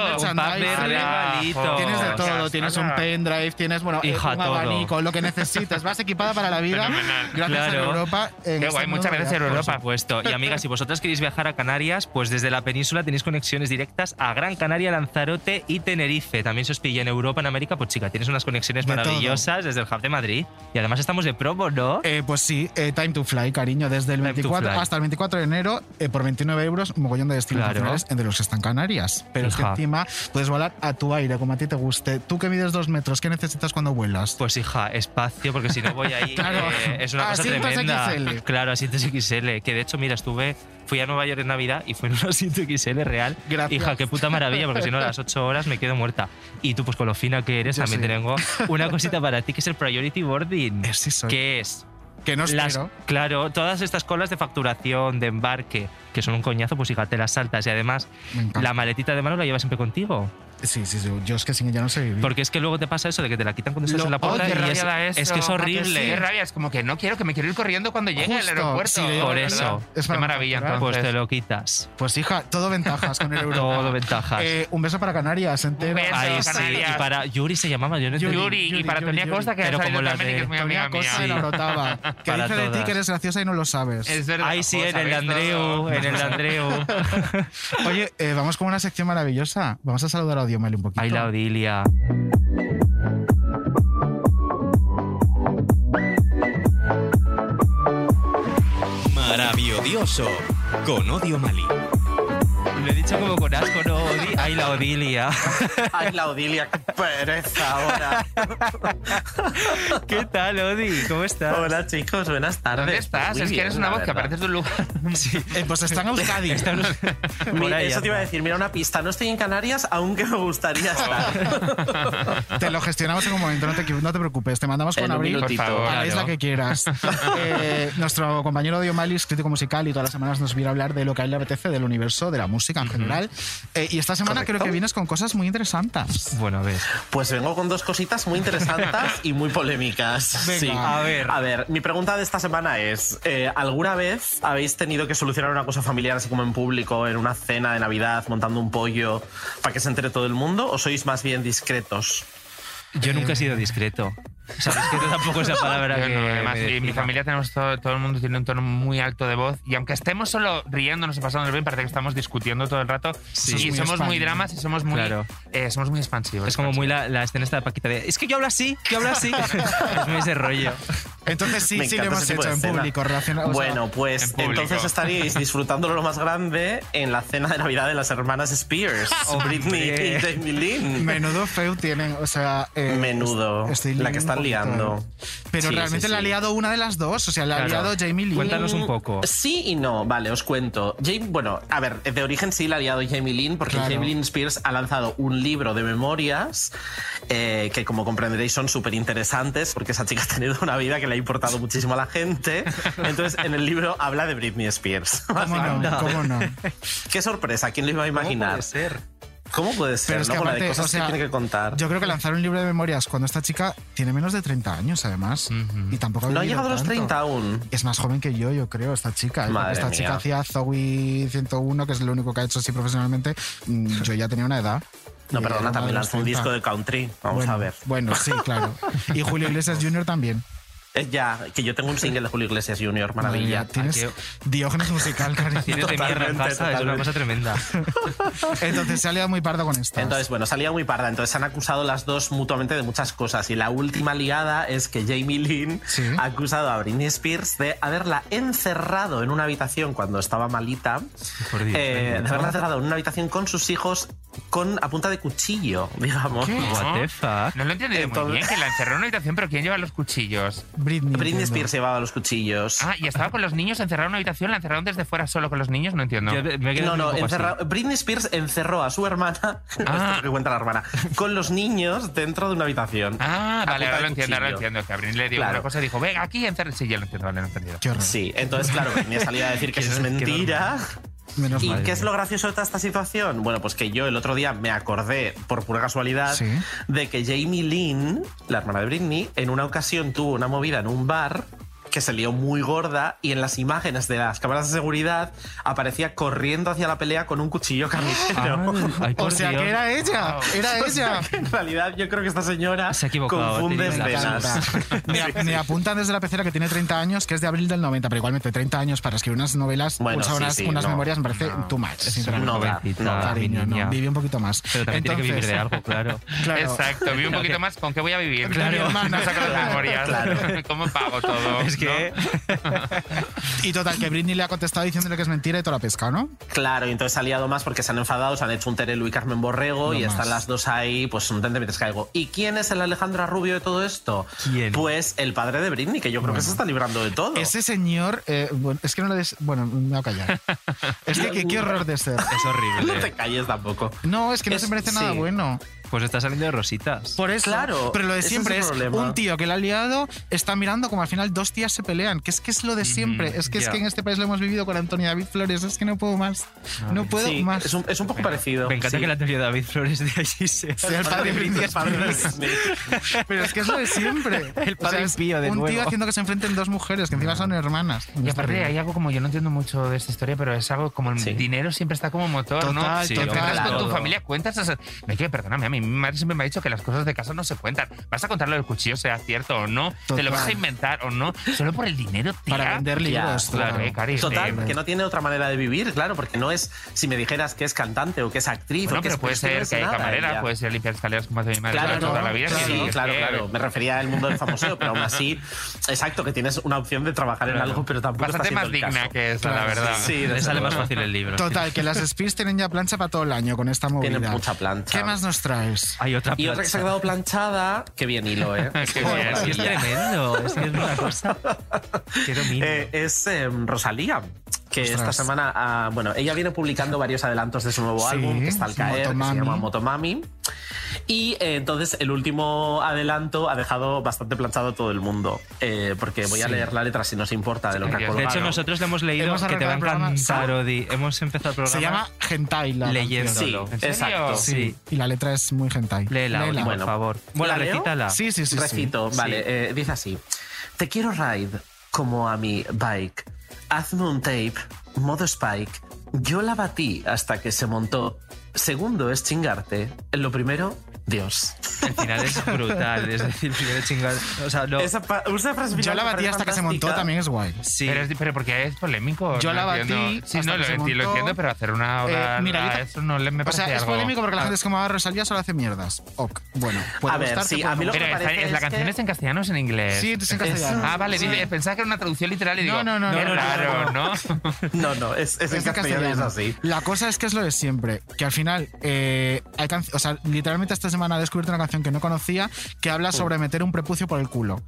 merchandising. Tienes de todo, tienes un pendrive, tienes bueno, eh, Hija, un todo. abanico, lo que necesites. Vas equipada para la vida. Fenomenal. Gracias a Claro. Europa. en Qué este guay, muchas gracias, viaje. Europa. Por supuesto. Y amigas, si vosotras queréis viajar a Canarias, pues desde la península tenéis conexiones directas a Gran Canaria, Lanzarote y Tenerife. También se os pilla en Europa, en América, pues chica, tienes unas conexiones De todo. maravillosas desde el Hub de Madrid. Y además estamos de promo, ¿no? Eh, pues sí, eh, Time to Fly, cariño, desde el Time to 24 fly. hasta el 24 de enero, eh, por 29 euros, un mogollón de destinos Claro. nacionales, entre los que están Canarias. Pero es que encima puedes volar a tu aire, como a ti te guste. Tú que mides dos metros, ¿qué necesitas cuando vuelas? Pues hija, espacio, porque si no voy ahí. Claro. eh, es una cosa tremenda. XL. Claro, asientos XL. Que de hecho, mira, estuve. Fui a Nueva York en Navidad y fue en un asiento XL real. Gracias. Hija, qué puta maravilla, porque si no, a las 8 horas me quedo muerta. Y tú, pues con lo fina que eres, Yo también sí. te tengo una cosita para ti, que es el Priority Boarding. Sí soy. ¿Qué es? Que no Las- claro, todas estas colas de facturación, de embarque, que son un coñazo, pues hija, te las saltas. Y además, la maletita de mano la llevas siempre contigo. Sí, sí, sí. Yo es que sin ella no sé vivir. Porque es que luego te pasa eso de que te la quitan cuando estás Lo en la puerta odio. y Qué es, rabia da eso. es que es ¿A que horrible. sí? Qué rabia, es como que no quiero, que me quiero ir corriendo cuando llegue al Justo, aeropuerto. sí, de Por verdad. eso. Es Qué para maravilla, entonces. Pues te lo quitas. Pues hija, todo ventajas con el Europa. Todo ventajas. Eh, un beso para Canarias entero. Un beso. Ay, sí. Canarias. Y para Yuri se llamaba, yo no entendí. Yuri, y Yuri, para Yuri, Tonia Yuri. Costa, que ha Pero salido como la también, de que es muy Tonia amiga mía. y la brotaba. Que Para dice de ti todas. que eres graciosa y no lo sabes. Es verdad. Ay, sí, en el de sabéis Andreu, todo. en el de Andreu. Oye, eh, vamos con una sección maravillosa. Vamos a saludar a Odiomel un poquito. Ay, la Odilia. Maravilloso con Odio Mali. Lo he dicho como con asco, no Odi. Ay, la Odilia. Ay, la Odilia, qué pereza ahora. ¿Qué tal, Odi? ¿Cómo estás? Hola chicos, buenas tardes. ¿Dónde estás? Muy es que eres una voz que verdad. aparece en un lugar. Eh, pues está en Euskadi. Mi- Por ahí eso te iba a decir, mira una pista. No estoy en Canarias, aunque me gustaría estar. Te lo gestionamos en un momento, no te, no te preocupes. Te mandamos con En un Abril minutito. Por favor. a la isla que quieras. Eh, nuestro compañero Dio Malis, crítico musical, y todas las semanas nos viene a hablar de lo que a él le apetece, del universo, de la música en general. Eh, y esta semana Correcto. creo que vienes con cosas muy interesantes. Bueno, a ver. Pues vengo con dos cositas muy interesantes y muy polémicas. Venga, Sí. a ver. A ver, mi pregunta de esta semana es: eh, ¿alguna vez habéis tenido que solucionar una cosa familiar así como en público, en una cena de Navidad, montando un pollo para que se entere todo el mundo? ¿O sois más bien discretos? Yo nunca he sido discreto. Sabes que tampoco es la palabra que. no, además, me mi familia tenemos todo, todo el mundo tiene un tono muy alto de voz y aunque estemos solo riéndonos y pasándonos bien, parece que estamos discutiendo todo el rato Sí. y muy somos muy dramas y somos muy, Claro. eh, somos muy expansivos. Es como muy la, la escena esta de Paquita de. Es que yo hablo así, yo hablo así. es muy ese rollo. Entonces sí, Me sí lo hemos hecho en público. relaciona- o sea, Bueno, pues en público. entonces estaríais disfrutándolo lo más grande en la cena de Navidad de las hermanas Spears. Britney y Jamie Lynn. Menudo feu tienen, o sea... eh, Menudo. estoy la que están liando. Pero Sí, realmente sí, la ha liado una de las dos, o sea, la ha Claro. liado Jamie Lee. Cuéntanos un poco. Sí y no, vale, os cuento. Jamie, bueno, a ver, de origen sí la ha liado Jamie Lynn, porque Claro. Jamie Lynn Spears ha lanzado un libro de memorias eh, que, como comprenderéis, son súper interesantes, porque esa chica ha tenido una vida que le ha importado muchísimo a la gente. Entonces, en el libro habla de Britney Spears. ¿Cómo no? ¿Cómo no? Qué sorpresa, ¿quién lo iba a ¿Cómo imaginar? puede ser? ¿Cómo puede ser? Pero es que no? Con la de aparte, cosas o sea, que tiene que contar. Yo creo que lanzar un libro de memorias cuando esta chica tiene menos de 30 años, además. Y tampoco No ha llegado a los tanto. 30 aún. Es más joven que yo, yo creo, esta chica. ¿eh? Madre esta mía. chica hacía Zoe 101, que es lo único que ha hecho así profesionalmente. Mm, Yo ya tenía una edad. No, perdona, también lanzó un 30. disco de country. Vamos Bueno, a ver. Bueno, sí, claro. Y Julio Iglesias Jr. también. Es ya, que yo tengo un single de Julio Iglesias Junior, maravilla. Mía, Tienes Diógenes musical, cariño. Tienes de mierda en Totalmente, casa, es una cosa tremenda. Entonces se ha liado muy parda con esto. Entonces, bueno, salía muy parda. Entonces se han acusado las dos mutuamente de muchas cosas. Y la última liada es que Jamie Lynn ha acusado a Britney Spears de haberla encerrado en una habitación cuando estaba malita. Por Dios, eh, de haberla encerrado en una habitación con sus hijos con a punta de cuchillo, digamos. What the fuck? No lo he entendido muy bien, que la encerró en una habitación, pero ¿quién lleva los cuchillos? Britney. Britney Spears llevaba los cuchillos. Ah, y estaba con los niños encerrado en una habitación, la encerraron desde fuera solo con los niños, no entiendo. No, no, encerra- Britney Spears encerró a su hermana, esto es lo que cuenta la hermana, con los niños dentro de una habitación. Ah, A vale, ahora lo entiendo, ahora lo entiendo. Que Abril le dio Claro. una cosa y dijo, venga, aquí encerra. Sí, ya lo entiendo, vale, lo he entendido. Sí, entonces, claro, Britney salía a decir que eso es mentira. Menos ¿Y mal. qué es lo gracioso de toda esta situación? Bueno, pues que yo el otro día me acordé, por pura casualidad, Sí. de que Jamie Lynn, la hermana de Britney, en una ocasión tuvo una movida en un bar que se lió muy gorda y en las imágenes de las cámaras de seguridad aparecía corriendo hacia la pelea con un cuchillo carnicero. o sea que era ella, era O sea ella. en realidad yo creo que esta señora Se ha equivocado, confunde escenas. Me, me apuntan desde la pecera que tiene 30 años, que es de abril del 90, pero igualmente 30 años para escribir unas novelas, Bueno, sí, unas, sí, unas no, memorias me parece too much, sinceramente. no da, no da. Cariño, no, vive un poquito más. Pero también tiene que vivir de Entonces- algo, claro. Claro. Exacto, vive un poquito más. ¿Con qué voy a vivir? Claro. Mi hermana saca las Claro, memorias. claro. ¿Cómo pago todo? Es que Y total, que Britney le ha contestado diciéndole que es mentira y toda la pesca, ¿no? Claro, y entonces se ha liado más porque se han enfadado, se han hecho un Terelu y Carmen Borrego No y están las dos ahí, pues un tente mientras caigo. ¿Y quién es el Alejandra Rubio de todo esto? ¿Quién? Pues el padre de Britney, que yo creo que se está librando de todo. Ese señor, eh, bueno, es que no le des. Bueno, me voy a callar. Es que, qué horror de ser. es No horrible. te calles tampoco. No, es que no Es- se merece nada sí. bueno. Pues está saliendo de rositas. Por eso. Claro, Pero lo de es siempre es, problema. un tío que le ha liado, está mirando como al final dos tías se pelean. Que es que es lo de siempre. es que es ya. que en este país lo hemos vivido con Antonio David Flores. Es que no puedo más. No puedo Sí, más. es un, es un poco parecido. Me encanta sí. que la teoría de David Flores de allí sea Sea el padre El padre. Pero es que es lo de siempre. El padre es impío de Un tío nuevo. haciendo que se enfrenten dos mujeres, que encima son hermanas. Y Es aparte terrible. hay algo como, yo no entiendo mucho de esta historia, pero es algo como el Sí. dinero siempre está como motor, ¿no? Total, Sí, Te total. enfrentas con tu familia, cuentas esas... Me que perdóname, a mí mi madre siempre me ha dicho que las cosas de casa no se cuentan. Vas a contar lo del cuchillo, sea cierto o no, te lo vas a Total. inventar o no, solo por el dinero, tía. Para vender libros. Claro, eh, Cari, Total, eh, que no tiene otra manera de vivir, claro, porque no es si me dijeras que es cantante o que es actriz Bueno, o que pero es puede ser que hay camarera, ella. puede ser limpiar escaleras como hace mi madre Claro, toda no, la vida. claro, sí, claro, que- claro. Me refería al mundo del famoseo, pero aún así, exacto, que tienes una opción de trabajar en Claro. algo, pero tampoco Bastante está más digna caso. que esa, la verdad. Sí, Le sale más fácil el libro. Total, que las Spears tienen ya plancha para todo el año con esta movida. Tienen mucha plancha. ¿Qué más nos traes? Hay otra Y otra que se ha quedado planchada, que bien hilo, ¿eh? Qué. Sí, es tremendo. Es que es una cosa. Qué dominio. Eh, es eh, Rosalía, que Ostras. esta semana, ah, bueno, ella viene publicando varios adelantos de su nuevo Sí, álbum, que está al caer, que se llama Motomami. Y eh, entonces el último adelanto ha dejado bastante planchado a todo el mundo, eh, porque voy a Sí. leer la letra si no os importa de lo que ha De hecho, nosotros le hemos leído Hemos que te va a encantar. Odi. Hemos empezado el programa Se llama Hentai la leyéndolo. Sí, exacto. Sí. Y la letra es muy hentai. Léela, Odi, por Bueno. favor. Bueno, recítala. Sí, sí, sí. sí. Recito, vale, eh, dice así. Te quiero ride como a mi bike. Hazme un tape, modo spike. Yo la batí hasta que se montó. Segundo es chingarte. Lo primero, Dios. El final es brutal. Es decir, primero chingar. O sea, no. Esa, esa frase Yo final la me batí parece hasta que se montó fantástica. también es guay. Sí. Pero, es, pero porque es polémico. Yo no la batí entiendo. Sí, hasta no, que lo, se entiendo, lo montó. entiendo, pero hacer una oda Eh, mira, a yo ta- eso no le me O parece sea, es algo- polémico porque la gente es como "Ah, Rosalía solo hace mierdas. Ok, bueno. puede A ver, gustarte, sí, puede a mí no lo que Pero me esta- parece es, la es canción que- es en castellano o es en inglés. Sí, es en castellano. Ah, vale, Sí. dice- pensaba que era una traducción literal y digo, No, no, no, qué no, no, raro, ¿no? No, no, es, es en Es en castellano es así. La cosa es que es lo de siempre, que al final eh, hay o sea, literalmente esta semana he descubierto una canción que no conocía que habla sobre meter un prepucio por el culo.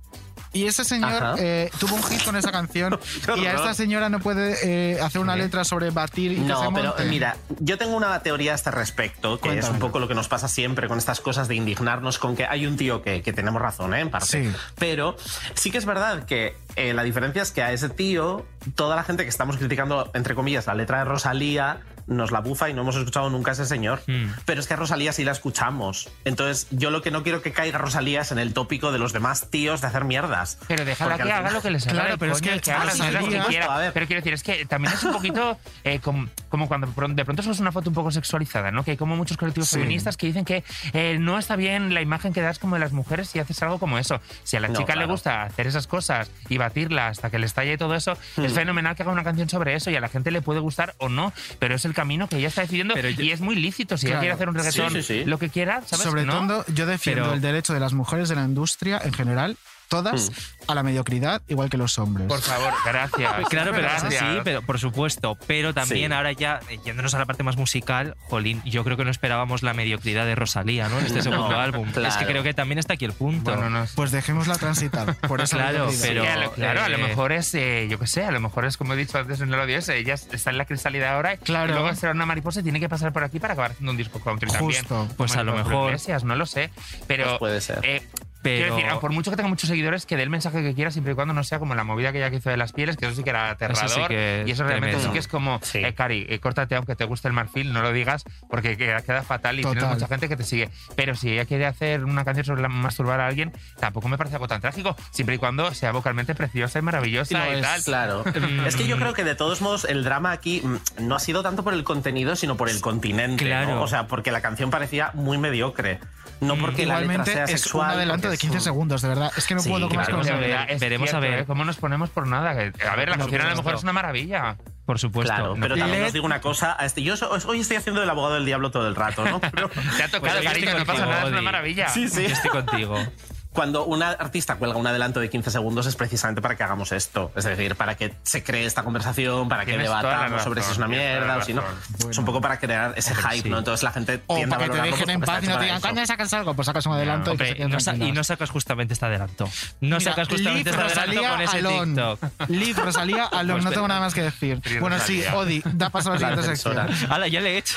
Y ese señor eh, tuvo un hit con esa canción y a esta señora no puede eh, hacer una letra sobre batir y que se No, pero monte. mira, yo tengo una teoría a este respecto, que es Cuéntame. un poco lo que nos pasa siempre con estas cosas de indignarnos con que hay un tío que, que tenemos razón, ¿eh? En parte. Sí. Pero sí que es verdad que eh, la diferencia es que a ese tío, toda la gente que estamos criticando, entre comillas, la letra de Rosalía, nos la bufa y no hemos escuchado nunca a ese señor. Hmm. Pero es que a Rosalía sí la escuchamos. Entonces, yo lo que no quiero que caiga Rosalía es en el tópico de los demás tíos de hacer mierdas. Pero déjala que haga lo que les salga Claro, pero es que que haga las Rosalía- mierdas que quiera. A ver. Pero quiero decir, es que también es un poquito eh, como, como cuando de pronto subes una foto un poco sexualizada, ¿no? Que hay como muchos colectivos Sí. feministas que dicen que eh, no está bien la imagen que das como de las mujeres si haces algo como eso. Si a la No, chica le gusta hacer esas cosas y batirla hasta que le estalle y todo eso, es Hmm. fenomenal que haga una canción sobre eso y a la gente le puede gustar o no, pero es el camino que ella está decidiendo Pero yo- y es muy lícito. Si ella Claro. quiere hacer un reggaetón, Sí, sí, sí. lo que quiera, ¿sabes? Sobre ¿No? todo, yo defiendo Pero- el derecho de las mujeres de la industria en general, todas, a la mediocridad, igual que los hombres. Por favor, gracias. Claro, pero gracias. sí, pero por supuesto. Pero también Sí. ahora ya, eh, yéndonos a la parte más musical, Jolín, yo creo que no esperábamos la mediocridad de Rosalía, ¿no? En este segundo No, álbum. Es que claro. creo que también está aquí el punto. Bueno, no Pues dejémosla transitar. Por esa Claro, pero- Sí, a lo- claro, a lo eh, mejor es, eh, yo qué sé, a lo mejor es como he dicho antes en el ese, ella está en la cristalidad ahora Claro. y luego será una mariposa y tiene que pasar por aquí para acabar haciendo un disco country también. Justo. Pues Como a lo mejor- Iglesias, no lo sé, pero... Pues puede ser. eh, Pero- Quiero decir, por mucho que tenga muchos seguidores, que dé el mensaje que quiera siempre y cuando no sea como la movida que ella hizo de las pieles, que eso sí que era aterrador. sí que y eso realmente tremendo. sí que es como, Sí. eh, Cari, eh, córtate aunque te guste el marfil, no lo digas porque queda, queda fatal y tienes Total. mucha gente que te sigue. Pero si ella quiere hacer una canción sobre la- masturbar a alguien, tampoco me parece algo tan trágico, siempre y cuando sea vocalmente preciosa y maravillosa Lo y es, tal. Claro. es que yo creo que de todos modos el drama aquí mm, no ha sido tanto por el contenido, sino por el continente. ¿no? Claro. O sea, porque la canción parecía muy mediocre. No porque la letra Igualmente sea es sexual. un adelanto porque de es 15 un- segundos, de verdad. Es que no Sí, puedo más claro, ver, Es veremos a ver. ¿eh? ¿Cómo nos ponemos por nada? A ver, la canción a lo mejor supuesto. es una maravilla. Por. Claro, No. pero también os digo una cosa. este- yo hoy estoy haciendo el abogado del diablo todo el rato, ¿no? Pero Te ha tocado, Pues cariño, no pasa nada, es una maravilla. Sí, sí. Yo estoy contigo. cuando una artista cuelga un adelanto de 15 segundos es precisamente para que hagamos esto. Es decir, para que se cree esta conversación, para que Tienes debatamos sobre si es una mierda o si no. Es un poco para crear ese Hombre, hype, sí. ¿no? Entonces la gente O tiende a para que te dejen en paz y no te digan. ¿cuándo sacas algo? Pues sacas un adelanto y no, sa- y tranquilas. no sacas justamente este adelanto. No Mira, sacas justamente Liv, este adelanto con ese Alon. TikTok. Liv, Rosalía, Alon, no tengo nada más que decir. Liv, Bueno, sí. Odi, da paso a la siguiente sección. Hala, ya le he hecho.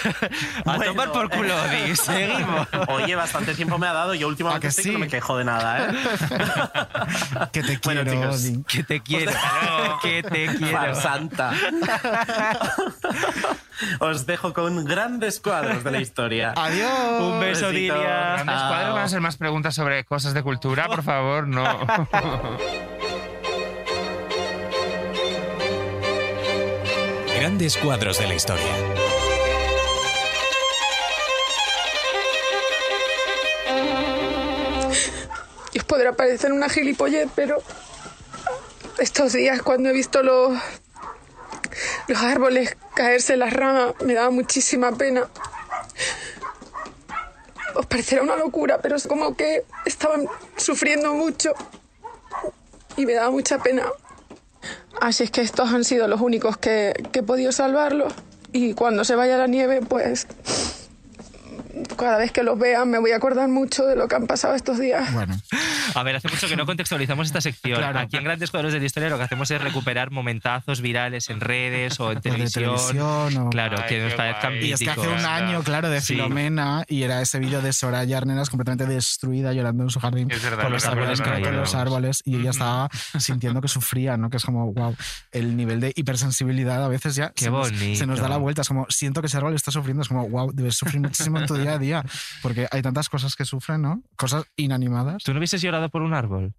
A tomar por culo, Odi. Seguimos. Oye, bastante tiempo me ha dado. Yo últimamente no me quejo de nada, ¿eh? Que te Bueno, quiero, chicos, Odi. Que te quiero. Que te quiero. Farsanta. Os dejo con grandes cuadros de la historia. Adiós. Un beso, Besito. Dilia. Grandes cuadros van a ser más preguntas sobre cosas de cultura, por favor, no. Grandes cuadros de la historia. Podrá parecer una gilipollez, pero estos días cuando he visto los, los árboles caerse en las ramas me daba muchísima pena. Os parecerá una locura, pero es como que estaban sufriendo mucho y me daba mucha pena. Así es que estos han sido los únicos que, que he podido salvarlos y cuando se vaya la nieve, pues cada vez que los vea me voy a acordar mucho de lo que han pasado estos días. Bueno, A ver, hace mucho que no contextualizamos esta sección. Claro. Aquí en Grandes Cuadros de la Historia lo que hacemos es recuperar momentazos virales en redes o en de televisión. televisión o- Claro, Ay, que nos parezcan. Y es que hace un año, claro, de Sí. Filomena y era ese vídeo de Soraya Arneras completamente destruida llorando en su jardín Es verdad, con lo los árboles, lo con, los árboles y ella estaba sintiendo que sufría, ¿no? Que es como, wow, el nivel de hipersensibilidad a veces ya Qué se, nos, bonito. se nos da la vuelta. Es como, siento que ese árbol está sufriendo. Es como, wow, debes sufrir muchísimo en tu día a día porque hay tantas cosas que sufren, ¿no? Cosas inanimadas. ¿Tú no hubieses llorado por un árbol?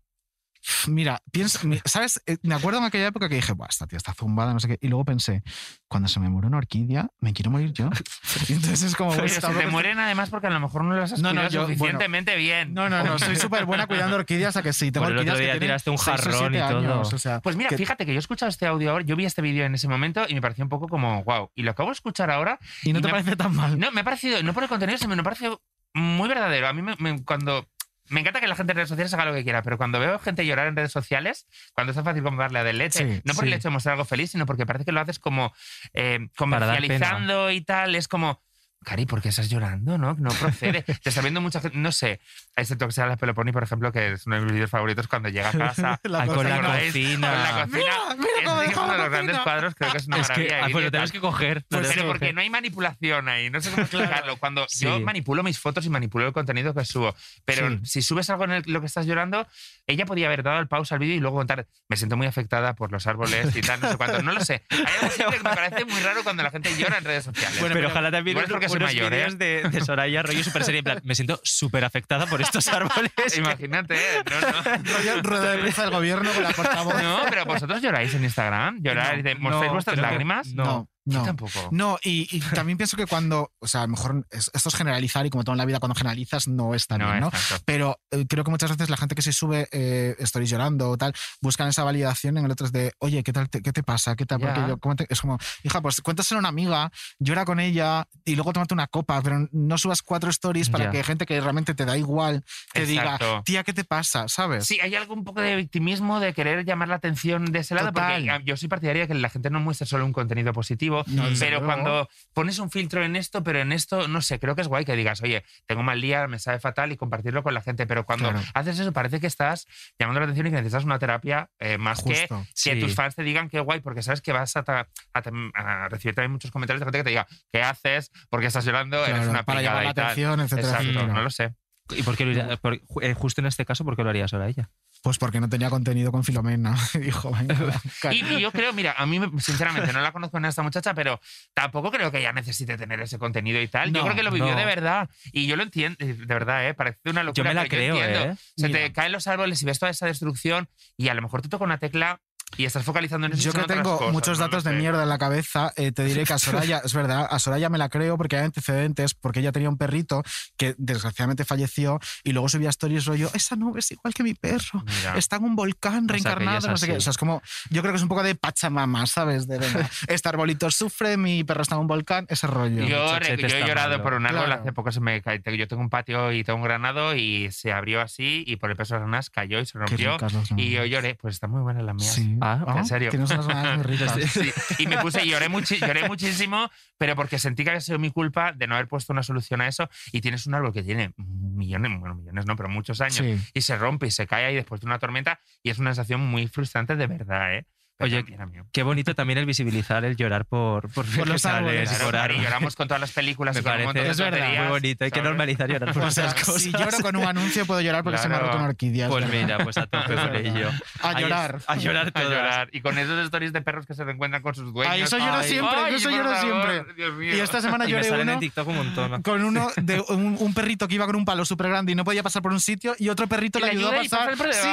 Mira, piensa, mi- ¿sabes? Eh, Me acuerdo en aquella época que dije, Buah, esta tía está zumbada, no sé qué. Y luego pensé, cuando se me muere una orquídea, me quiero morir yo. Y entonces es como, Pero se te mueren además porque a lo mejor no las has No, no, bueno. suficientemente bien. No, no, no, soy súper buena cuidando orquídeas, a que sí. Tengo Por el orquídeas día tiraste un jarrón y todo. años, o sea, Pues mira, que- fíjate que yo he escuchado este audio ahora, yo vi este vídeo en ese momento y me pareció un poco como, wow. Y lo acabo de escuchar ahora. Y no te me- parece tan mal. No, me ha parecido, no por el contenido, sino me ha parecido muy verdadero. A mí me, me- cuando... Me encanta que la gente en redes sociales haga lo que quiera, pero cuando veo gente llorar en redes sociales, cuando es tan fácil como darle a de leche, Sí, no por el sí. hecho de mostrar algo feliz, sino porque parece que lo haces como eh, comercializando y tal, es como... Cari, ¿por qué estás llorando? No, no procede. Te está viendo mucha gente, no sé, excepto que sea la Peloponi, por ejemplo, que es uno de mis vídeos favoritos cuando llega a casa La con la Con la- cocina. con la cocina. Mira, mira que es uno de los grandes cuadros, creo que es una Es que, maravilla. ah, pues lo tenemos que coger. Pues pero que porque coger. no hay manipulación ahí, no sé cómo explicarlo. Cuando Sí. yo manipulo mis fotos y manipulo el contenido que subo, pero Sí. si subes algo en el- lo que estás llorando, ella podía haber dado el pausa al vídeo y luego contar, me siento muy afectada por los árboles y tal, no sé cuánto. No lo sé. Hay algo que me parece muy raro cuando la gente llora en redes sociales. Bueno, pero, ojalá también Igual es unos, porque mayor, ¿eh? de, de Soraya rollo super serie en plan, me siento súper afectada por estos árboles. Imagínate, ¿eh? no, no. Rollo rueda de prensa del gobierno con la portavoz. No, pero vosotros lloráis en Instagram, lloráis, No, mostráis vuestras lágrimas. No, Yo no. tampoco. No, y, y también pienso que cuando, o sea, a lo mejor es- esto es generalizar y como todo en la vida, cuando generalizas no está No bien, es ¿no? Pero eh, creo que muchas veces la gente que se sube eh, stories llorando o tal, buscan esa validación en el otro es de, oye, ¿qué tal te, qué te pasa? ¿Qué tal? Porque yo- ¿cómo te-?" es como, hija, pues cuéntaselo a una amiga, llora con ella y luego tómate una copa, pero no subas cuatro stories para que gente que realmente te da igual te Exacto. diga, tía, ¿qué te pasa? ¿Sabes? Sí, hay algo un poco de victimismo, de querer llamar la atención de ese lado, Total. porque yo soy partidaria de que la gente no muestre solo un contenido positivo, No, pero cuando pones un filtro en esto, pero en esto, no sé, creo que es guay que digas, oye, tengo mal día, me sabe fatal y compartirlo con la gente, pero cuando Claro. haces eso parece que estás llamando la atención y que necesitas una terapia eh, más que Justo, que sí. tus fans te digan qué guay, porque sabes que vas a, ta- a a recibir también muchos comentarios de gente que te diga, ¿qué haces? ¿Por qué estás llorando? Eres Claro, una para llamar la y tal". atención, etcétera, Exacto, no lo sé. ¿Y por qué lo iría- por- eh, justo en este caso, por qué lo haría Soraya? Pues porque no tenía contenido con Filomena. Dijo, venga, Y, y yo creo, mira, a mí me- sinceramente no la conozco en esta muchacha, pero tampoco creo que ella necesite tener ese contenido y tal. yo creo que lo vivió no. de verdad. Y yo lo entiendo, de verdad, ¿eh? Parece una locura. me la yo creo, entiendo. ¿eh? Se Mira. te caen los árboles y ves toda esa destrucción y a lo mejor te toca una tecla y estás focalizando en eso. Yo que tengo cosas, muchos datos de mierda en la cabeza, eh, te diré que a Soraya, es verdad, a Soraya me la creo porque hay antecedentes, porque ella tenía un perrito que desgraciadamente falleció y luego subía stories rollo, esa nube es igual que mi perro, Mira. está en un volcán ella reencarnado, es no sé qué. O sea, es como, yo creo que es un poco de pachamama, ¿sabes? De, venga, este arbolito sufre, mi perro está en un volcán, ese rollo. Yo, yo he está llorado malo. por un árbol Claro. hace poco. Se me cae- Yo tengo un patio y tengo un granado y se abrió así y por el peso de las cayó y se rompió. ricas Y yo lloré. Pues están muy buenas las mías. Sí. Ah, en serio. Tienes unas granadas muy ricas. Sí, Y me puse, lloré, muchi- lloré muchísimo, pero porque sentí que había sido mi culpa de no haber puesto una solución a eso. Y tienes un árbol que tiene millones, bueno, millones no, pero muchos años, Sí. y se rompe y se cae ahí después de una tormenta. Y es una sensación muy frustrante de verdad, ¿eh? Oye. Qué bonito también el visibilizar el llorar por, por, Por los árboles. y Claro, por Mari, árboles. lloramos con todas las películas Me y parece es verdad, muy bonito. Hay que normalizar llorar por O esas cosas. si lloro con un anuncio puedo llorar porque se me ha roto una orquídea. es Pues verdad. mira, pues a tope con ello. A Ahí llorar. A llorar A llorar. Y con esos stories de perros que se encuentran con sus dueños. Ay, eso lloro Ay, siempre, ay, eso lloro favor, siempre. Y esta semana Y me lloré salen uno en TikTok un montón. con uno de un, un perrito que iba con un palo súper grande y no podía pasar por un sitio y otro perrito Y le ayudó a y pasar. Sí,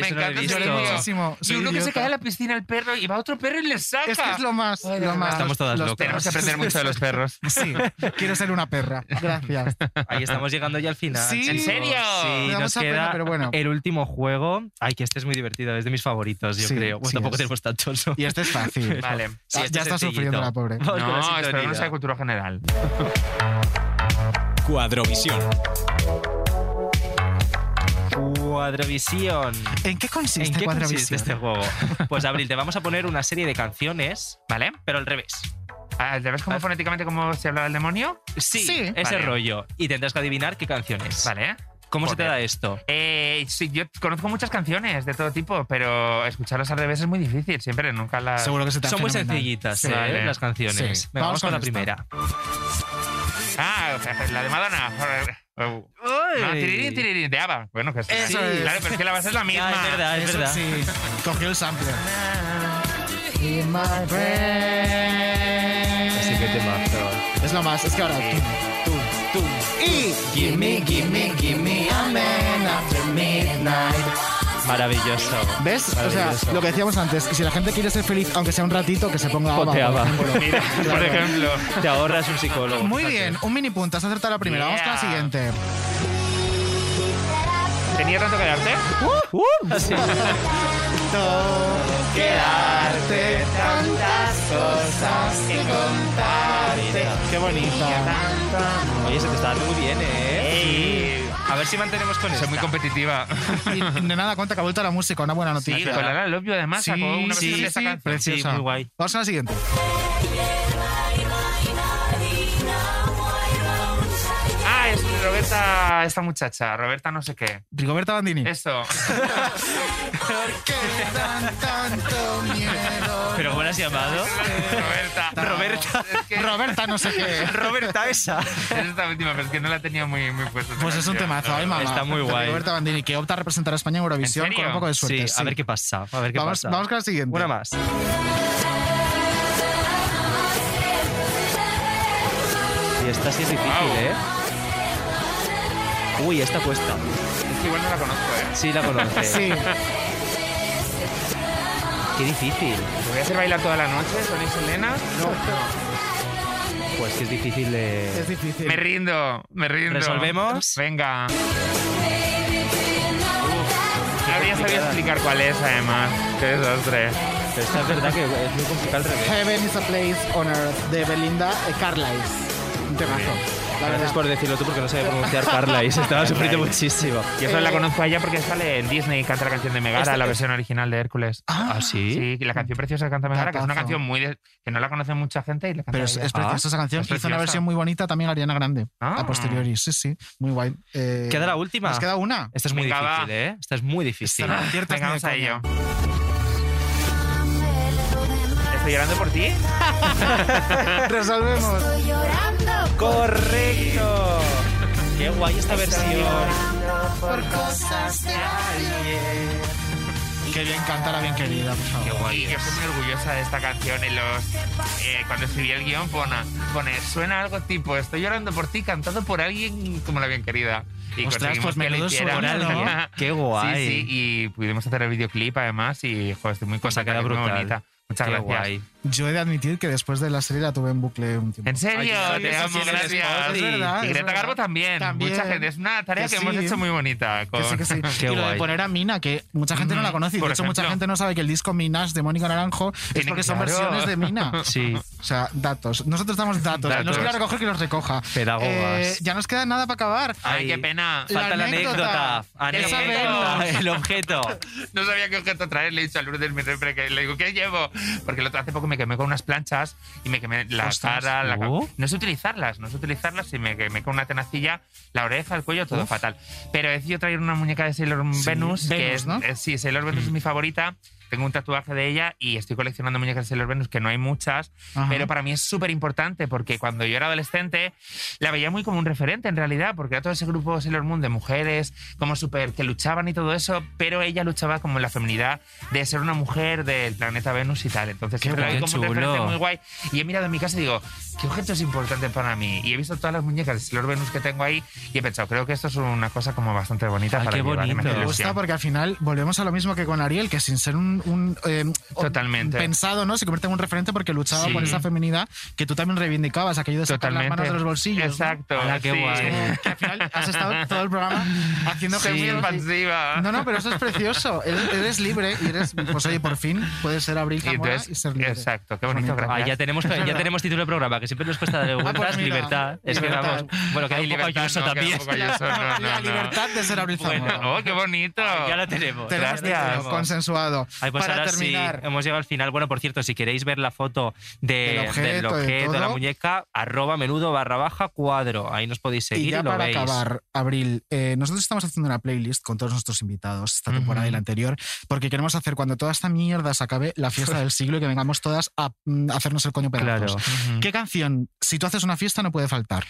me encanta lloré muchísimo. Y uno que se cae a la piscina el perro y va otro perro y le saca. Es que es lo más, Ay, de lo verdad. más. Estamos todas Los locas. Tenemos que perros. aprender mucho de los perros. Sí, quiero ser una perra. Gracias. Ahí estamos llegando ya al final. Sí. ¿En serio? Sí, nos pena, queda pero bueno. el último juego. Ay, que este es muy divertido, es de mis favoritos, yo Sí, creo. Bueno, sí tampoco es. tenemos tantos. ¿no? Y este es fácil. Vale. Sí, este ya es está sencillito. sufriendo la pobre. Vamos No, espero no sea cultura general. Cuadrovisión. Cuadrovisión. ¿En qué consiste ¿En qué Cuadrovisión? consiste este juego? Pues Abril, te vamos a poner una serie de canciones, ¿Vale? pero al revés. Ah, ¿Te ves como fonéticamente como se habla del demonio? Sí, Sí. ese Vale. rollo. Y tendrás que adivinar qué canciones. Vale. ¿Cómo se te da esto? Eh, sí, yo conozco muchas canciones de todo tipo, pero escucharlas al revés es muy difícil. Siempre, nunca las. Seguro que se te Son muy fenomenal. sencillitas, Sí. ¿eh? Las canciones. Sí. Venga, Vamos vamos con la esta. primera. La de Madonna. No, tirirín, tirirín, de ABBA. Bueno, que es. Eso sí, es. Claro, pero es que la base es la misma. Ah, es verdad, es Eso verdad. sí. Cogió el sampler. In my Así que te mazo. Es lo más. Es que ahora Sí. tú, tú, tú. Y gimme, gimme, gimme a man after midnight. Maravilloso. ¿Ves? O sea, lo que decíamos antes, si la gente quiere ser feliz, aunque sea un ratito, que se ponga Ponte por ejemplo. Mira, por ejemplo. Te ahorras un psicólogo. Muy bien, un mini punto. Has acertado la primera. Vamos con la siguiente. ¿Tenía tanto que darte? Uh, así. Quedarte tantas cosas que contarte. Qué bonita. Oye, se te está dando muy bien, ¿eh? Ey. A ver si mantenemos con Soy esta. muy competitiva. Y de nada cuenta que ha vuelto la música, una buena Sí, noticia. con la Love You además Sí, sacó una sí, versión de esta sí, canción. preciosa. Sí, muy guay. Vamos con la siguiente. Ah, es Roberta, esta muchacha, Roberta no sé qué. Rigoberta Bandini. Eso. tanto miedo. ¿Pero cómo la has llamado? Roberta. Roberta. Roberta no sé qué. Roberta esa. Es esta última, pero es que no la tenía muy, muy puesta. Pues es un temazo, ay mamá. Está muy guay. Rigoberta Bandini, que opta a representar a España en Eurovisión con un poco de suerte. Sí, a ver qué pasa. A ver qué vamos, pasa. vamos con la siguiente. Una más. Y esta sí es difícil, ¿eh? Uy, esta cuesta. Es que igual no la conozco, ¿eh? Sí, la conoces. Sí. Qué difícil. ¿Te voy a hacer bailar toda la noche con Selena? No. Pues que es difícil de... Es difícil. Me rindo, me rindo. ¿Resolvemos? Venga. Uf, no habría sabido explicar cuál es, además. Qué desastre. Pero esta es verdad que es muy complicado al revés. Heaven is a place on earth de Belinda eh, Carlisle. Un temazo. Gracias por decirlo tú porque no sabía pronunciar Carla y se estaba sufriendo muchísimo. Y eso la conozco a ella porque sale en Disney y canta la canción de Megara, Esta- la versión original de Hércules. ¿Ah, sí? Sí, la canción preciosa que canta Megara, que es una canción muy de- que no la conoce mucha gente y la canta Pero es, ella. es preciosa esa canción. Es Hizo una preciosa. versión muy bonita también Ariana Grande. Ah. A posteriori, sí, sí. Muy guay. Eh, ¿Queda la última? Nos queda una. Esta es muy Venga, difícil, va. ¿eh? Esta es muy difícil. Esta no aciertas Venga, ni de vamos a coña. ello. ¿Estoy llorando por ti? Resolvemos. ¡Correcto! ¡Qué guay esta versión! Por cosas de alguien. Qué bien canta la bien querida, por favor. Qué guay. Yo estoy muy orgullosa de esta canción. En los, eh, cuando escribí el guion pone, pone, suena algo tipo, estoy llorando por ti, cantado por alguien como la bien querida. Y Ostras, conseguimos pues que lo menudo hiciera. ¿no? Qué guay. Sí, sí, y pudimos hacer el videoclip además y joder, estoy muy Pues ha contenta, quedado muy brutal. bonita. Muchas Qué gracias. guay. Yo he de admitir que después de la serie la tuve en bucle un tiempo. ¿En serio? Ay, Te amo, gracias. Es verdad, Y Greta. Garbo también. También. Mucha gente. Es una tarea Que que, hemos hecho muy bonita. Con... Que sí, que sí. Qué y lo de poner a Mina, que mucha gente no la conoce. Y de Por hecho, mucha gente no sabe que el disco Minas de Mónica Naranjo es Tiene- porque son claro. versiones de Mina. Sí. O sea, datos. Nosotros damos datos. Datos. Nos quiera recoger que los recoja. Pedagogas. Eh, ya nos queda nada para acabar. Ay, Ay, qué pena. La Falta la anécdota. anécdota. Anécdota. El objeto. No sabía qué objeto traer. Le he dicho a Lourdes, mi repre, que le digo, ¿qué llevo? Porque el otro hace poco me quemé con unas planchas y me quemé la Ostras. cara, la. No sé utilizarlas, no sé utilizarlas y me quemé con una tenacilla la oreja, el cuello, todo fatal. Pero he decidido traer una muñeca de Sailor Venus, que es, ¿no? es- sí, Sailor Venus es mi favorita. Tengo un tatuaje de ella y estoy coleccionando muñecas de Sailor Venus, que no hay muchas, Ajá. pero para mí es súper importante porque cuando yo era adolescente la veía muy como un referente en realidad, porque era todo ese grupo Sailor Moon de mujeres, como súper que luchaban y todo eso, pero ella luchaba como en la feminidad de ser una mujer del planeta Venus y tal. Entonces Qué siempre la vi como un chulo. referente muy guay. Y he mirado en mi casa y digo, ¿qué objeto es importante para mí? Y he visto todas las muñecas de Sailor Venus que tengo ahí y he pensado, creo que esto es una cosa como bastante bonita Ay, para qué llevar, bonito. Me gusta porque al final volvemos a lo mismo que con Ariel, que sin ser un, un, eh, Totalmente. pensado, ¿no? Se convierte en un referente porque luchaba Sí. por esa feminidad que tú también reivindicabas, aquello de sacar las manos de los bolsillos. ¿no? Exacto. Ala, qué sí. guay. Como que al final has estado todo el programa haciendo gestos y- expansiva. No, no, pero eso es precioso. Eres, eres libre y eres, pues oye, por fin puedes ser Abril Y Zamora entonces- y ser libre. exacto, qué bonito. Ah, ya tenemos, ya tenemos título de programa, que siempre nos cuesta darle vueltas. pues mira, libertad. Es que libertad. vamos. Bueno, queda Ay, un poco ayuso no, también. un poco ayuso, no, no, La no. libertad de ser Abril Zamora. Bueno, oh, qué bonito. Ya lo tenemos. Tenemos Gracias. consensuado. Ay, pues Para ahora terminar, sí, hemos llegado al final. Bueno, por cierto, si queréis ver la foto de, Del objeto, del de objeto, de la muñeca, arroba menudo barra baja cuadro. Ahí nos podéis seguir y y, ya lo para veis. acabar, Abril, eh, nosotros estamos haciendo una playlist con todos nuestros invitados esta temporada y la anterior, porque queremos hacer cuando toda esta mierda se acabe la fiesta del siglo y que vengamos todas a mm, hacernos el coño pedazos. Claro. ¿Qué canción, si tú haces una fiesta, no puede faltar?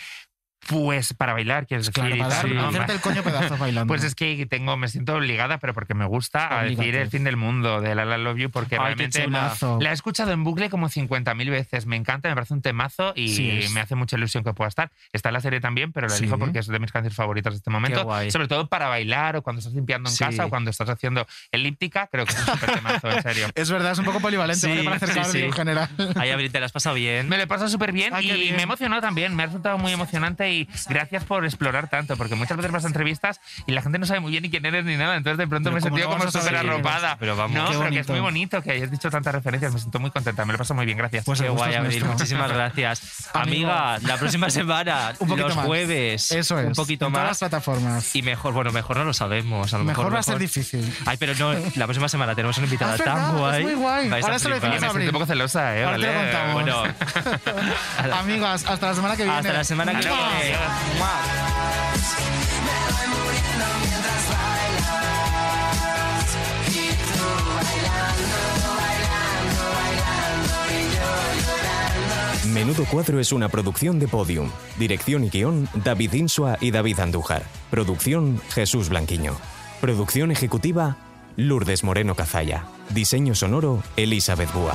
Pues para bailar, quieres decir. Claro, y para dar- ¿no? hacerte el coño pedazos bailando. Pues es que tengo, me siento obligada, pero porque me gusta a decir el fin del mundo de La La Love You, porque Ay, realmente temazo. la he escuchado en bucle como 50.000 veces. Me encanta, me parece un temazo y Sí me hace mucha ilusión que pueda estar. Está en la serie también, pero la Sí. elijo porque es de mis canciones favoritas de este momento. guay. Sobre todo para bailar o cuando estás limpiando en Sí. casa o cuando estás haciendo elíptica, creo que es un súper temazo, en serio. Es verdad, es un poco polivalente Sí, ¿vale? para sí, acercar sí. en general. Ahí, Abril, te la has pasado bien. Me lo he pasado súper bien Ay, y bien. me ha emocionado también. Me ha resultado muy emocionante y gracias por explorar tanto, porque muchas veces vas a entrevistas y la gente no sabe muy bien ni quién eres ni nada. Entonces de pronto Pero me he ¿cómo sentido no como súper arropada. Pero vamos. no, Qué pero que es muy bonito que hayas dicho tantas referencias. Me siento muy contenta. Me lo paso muy bien. Gracias. Pues Qué guay, es Abril. Muchísimas gracias. Amiga, la próxima semana, Un poquito los más. jueves, Eso es. un poquito en todas las más. plataformas. Y mejor, bueno, mejor no lo sabemos. A lo mejor, mejor va a ser difícil. Ay, pero no, la próxima semana tenemos una invitada Ah, es tan verdad, es guay. muy guay. Vais a Ahora se lo decimos a siento un poco celosa, ¿eh? Ahora te lo Vale. contamos. Bueno, Amigas, hasta la semana que viene. hasta la semana que Menudo Cuadro es una producción de Podium. Dirección y guion, David Insua y David Andújar. Producción, Jesús Blanquiño. Producción ejecutiva, Lourdes Moreno Cazalla. Diseño sonoro, Elizabeth Búa.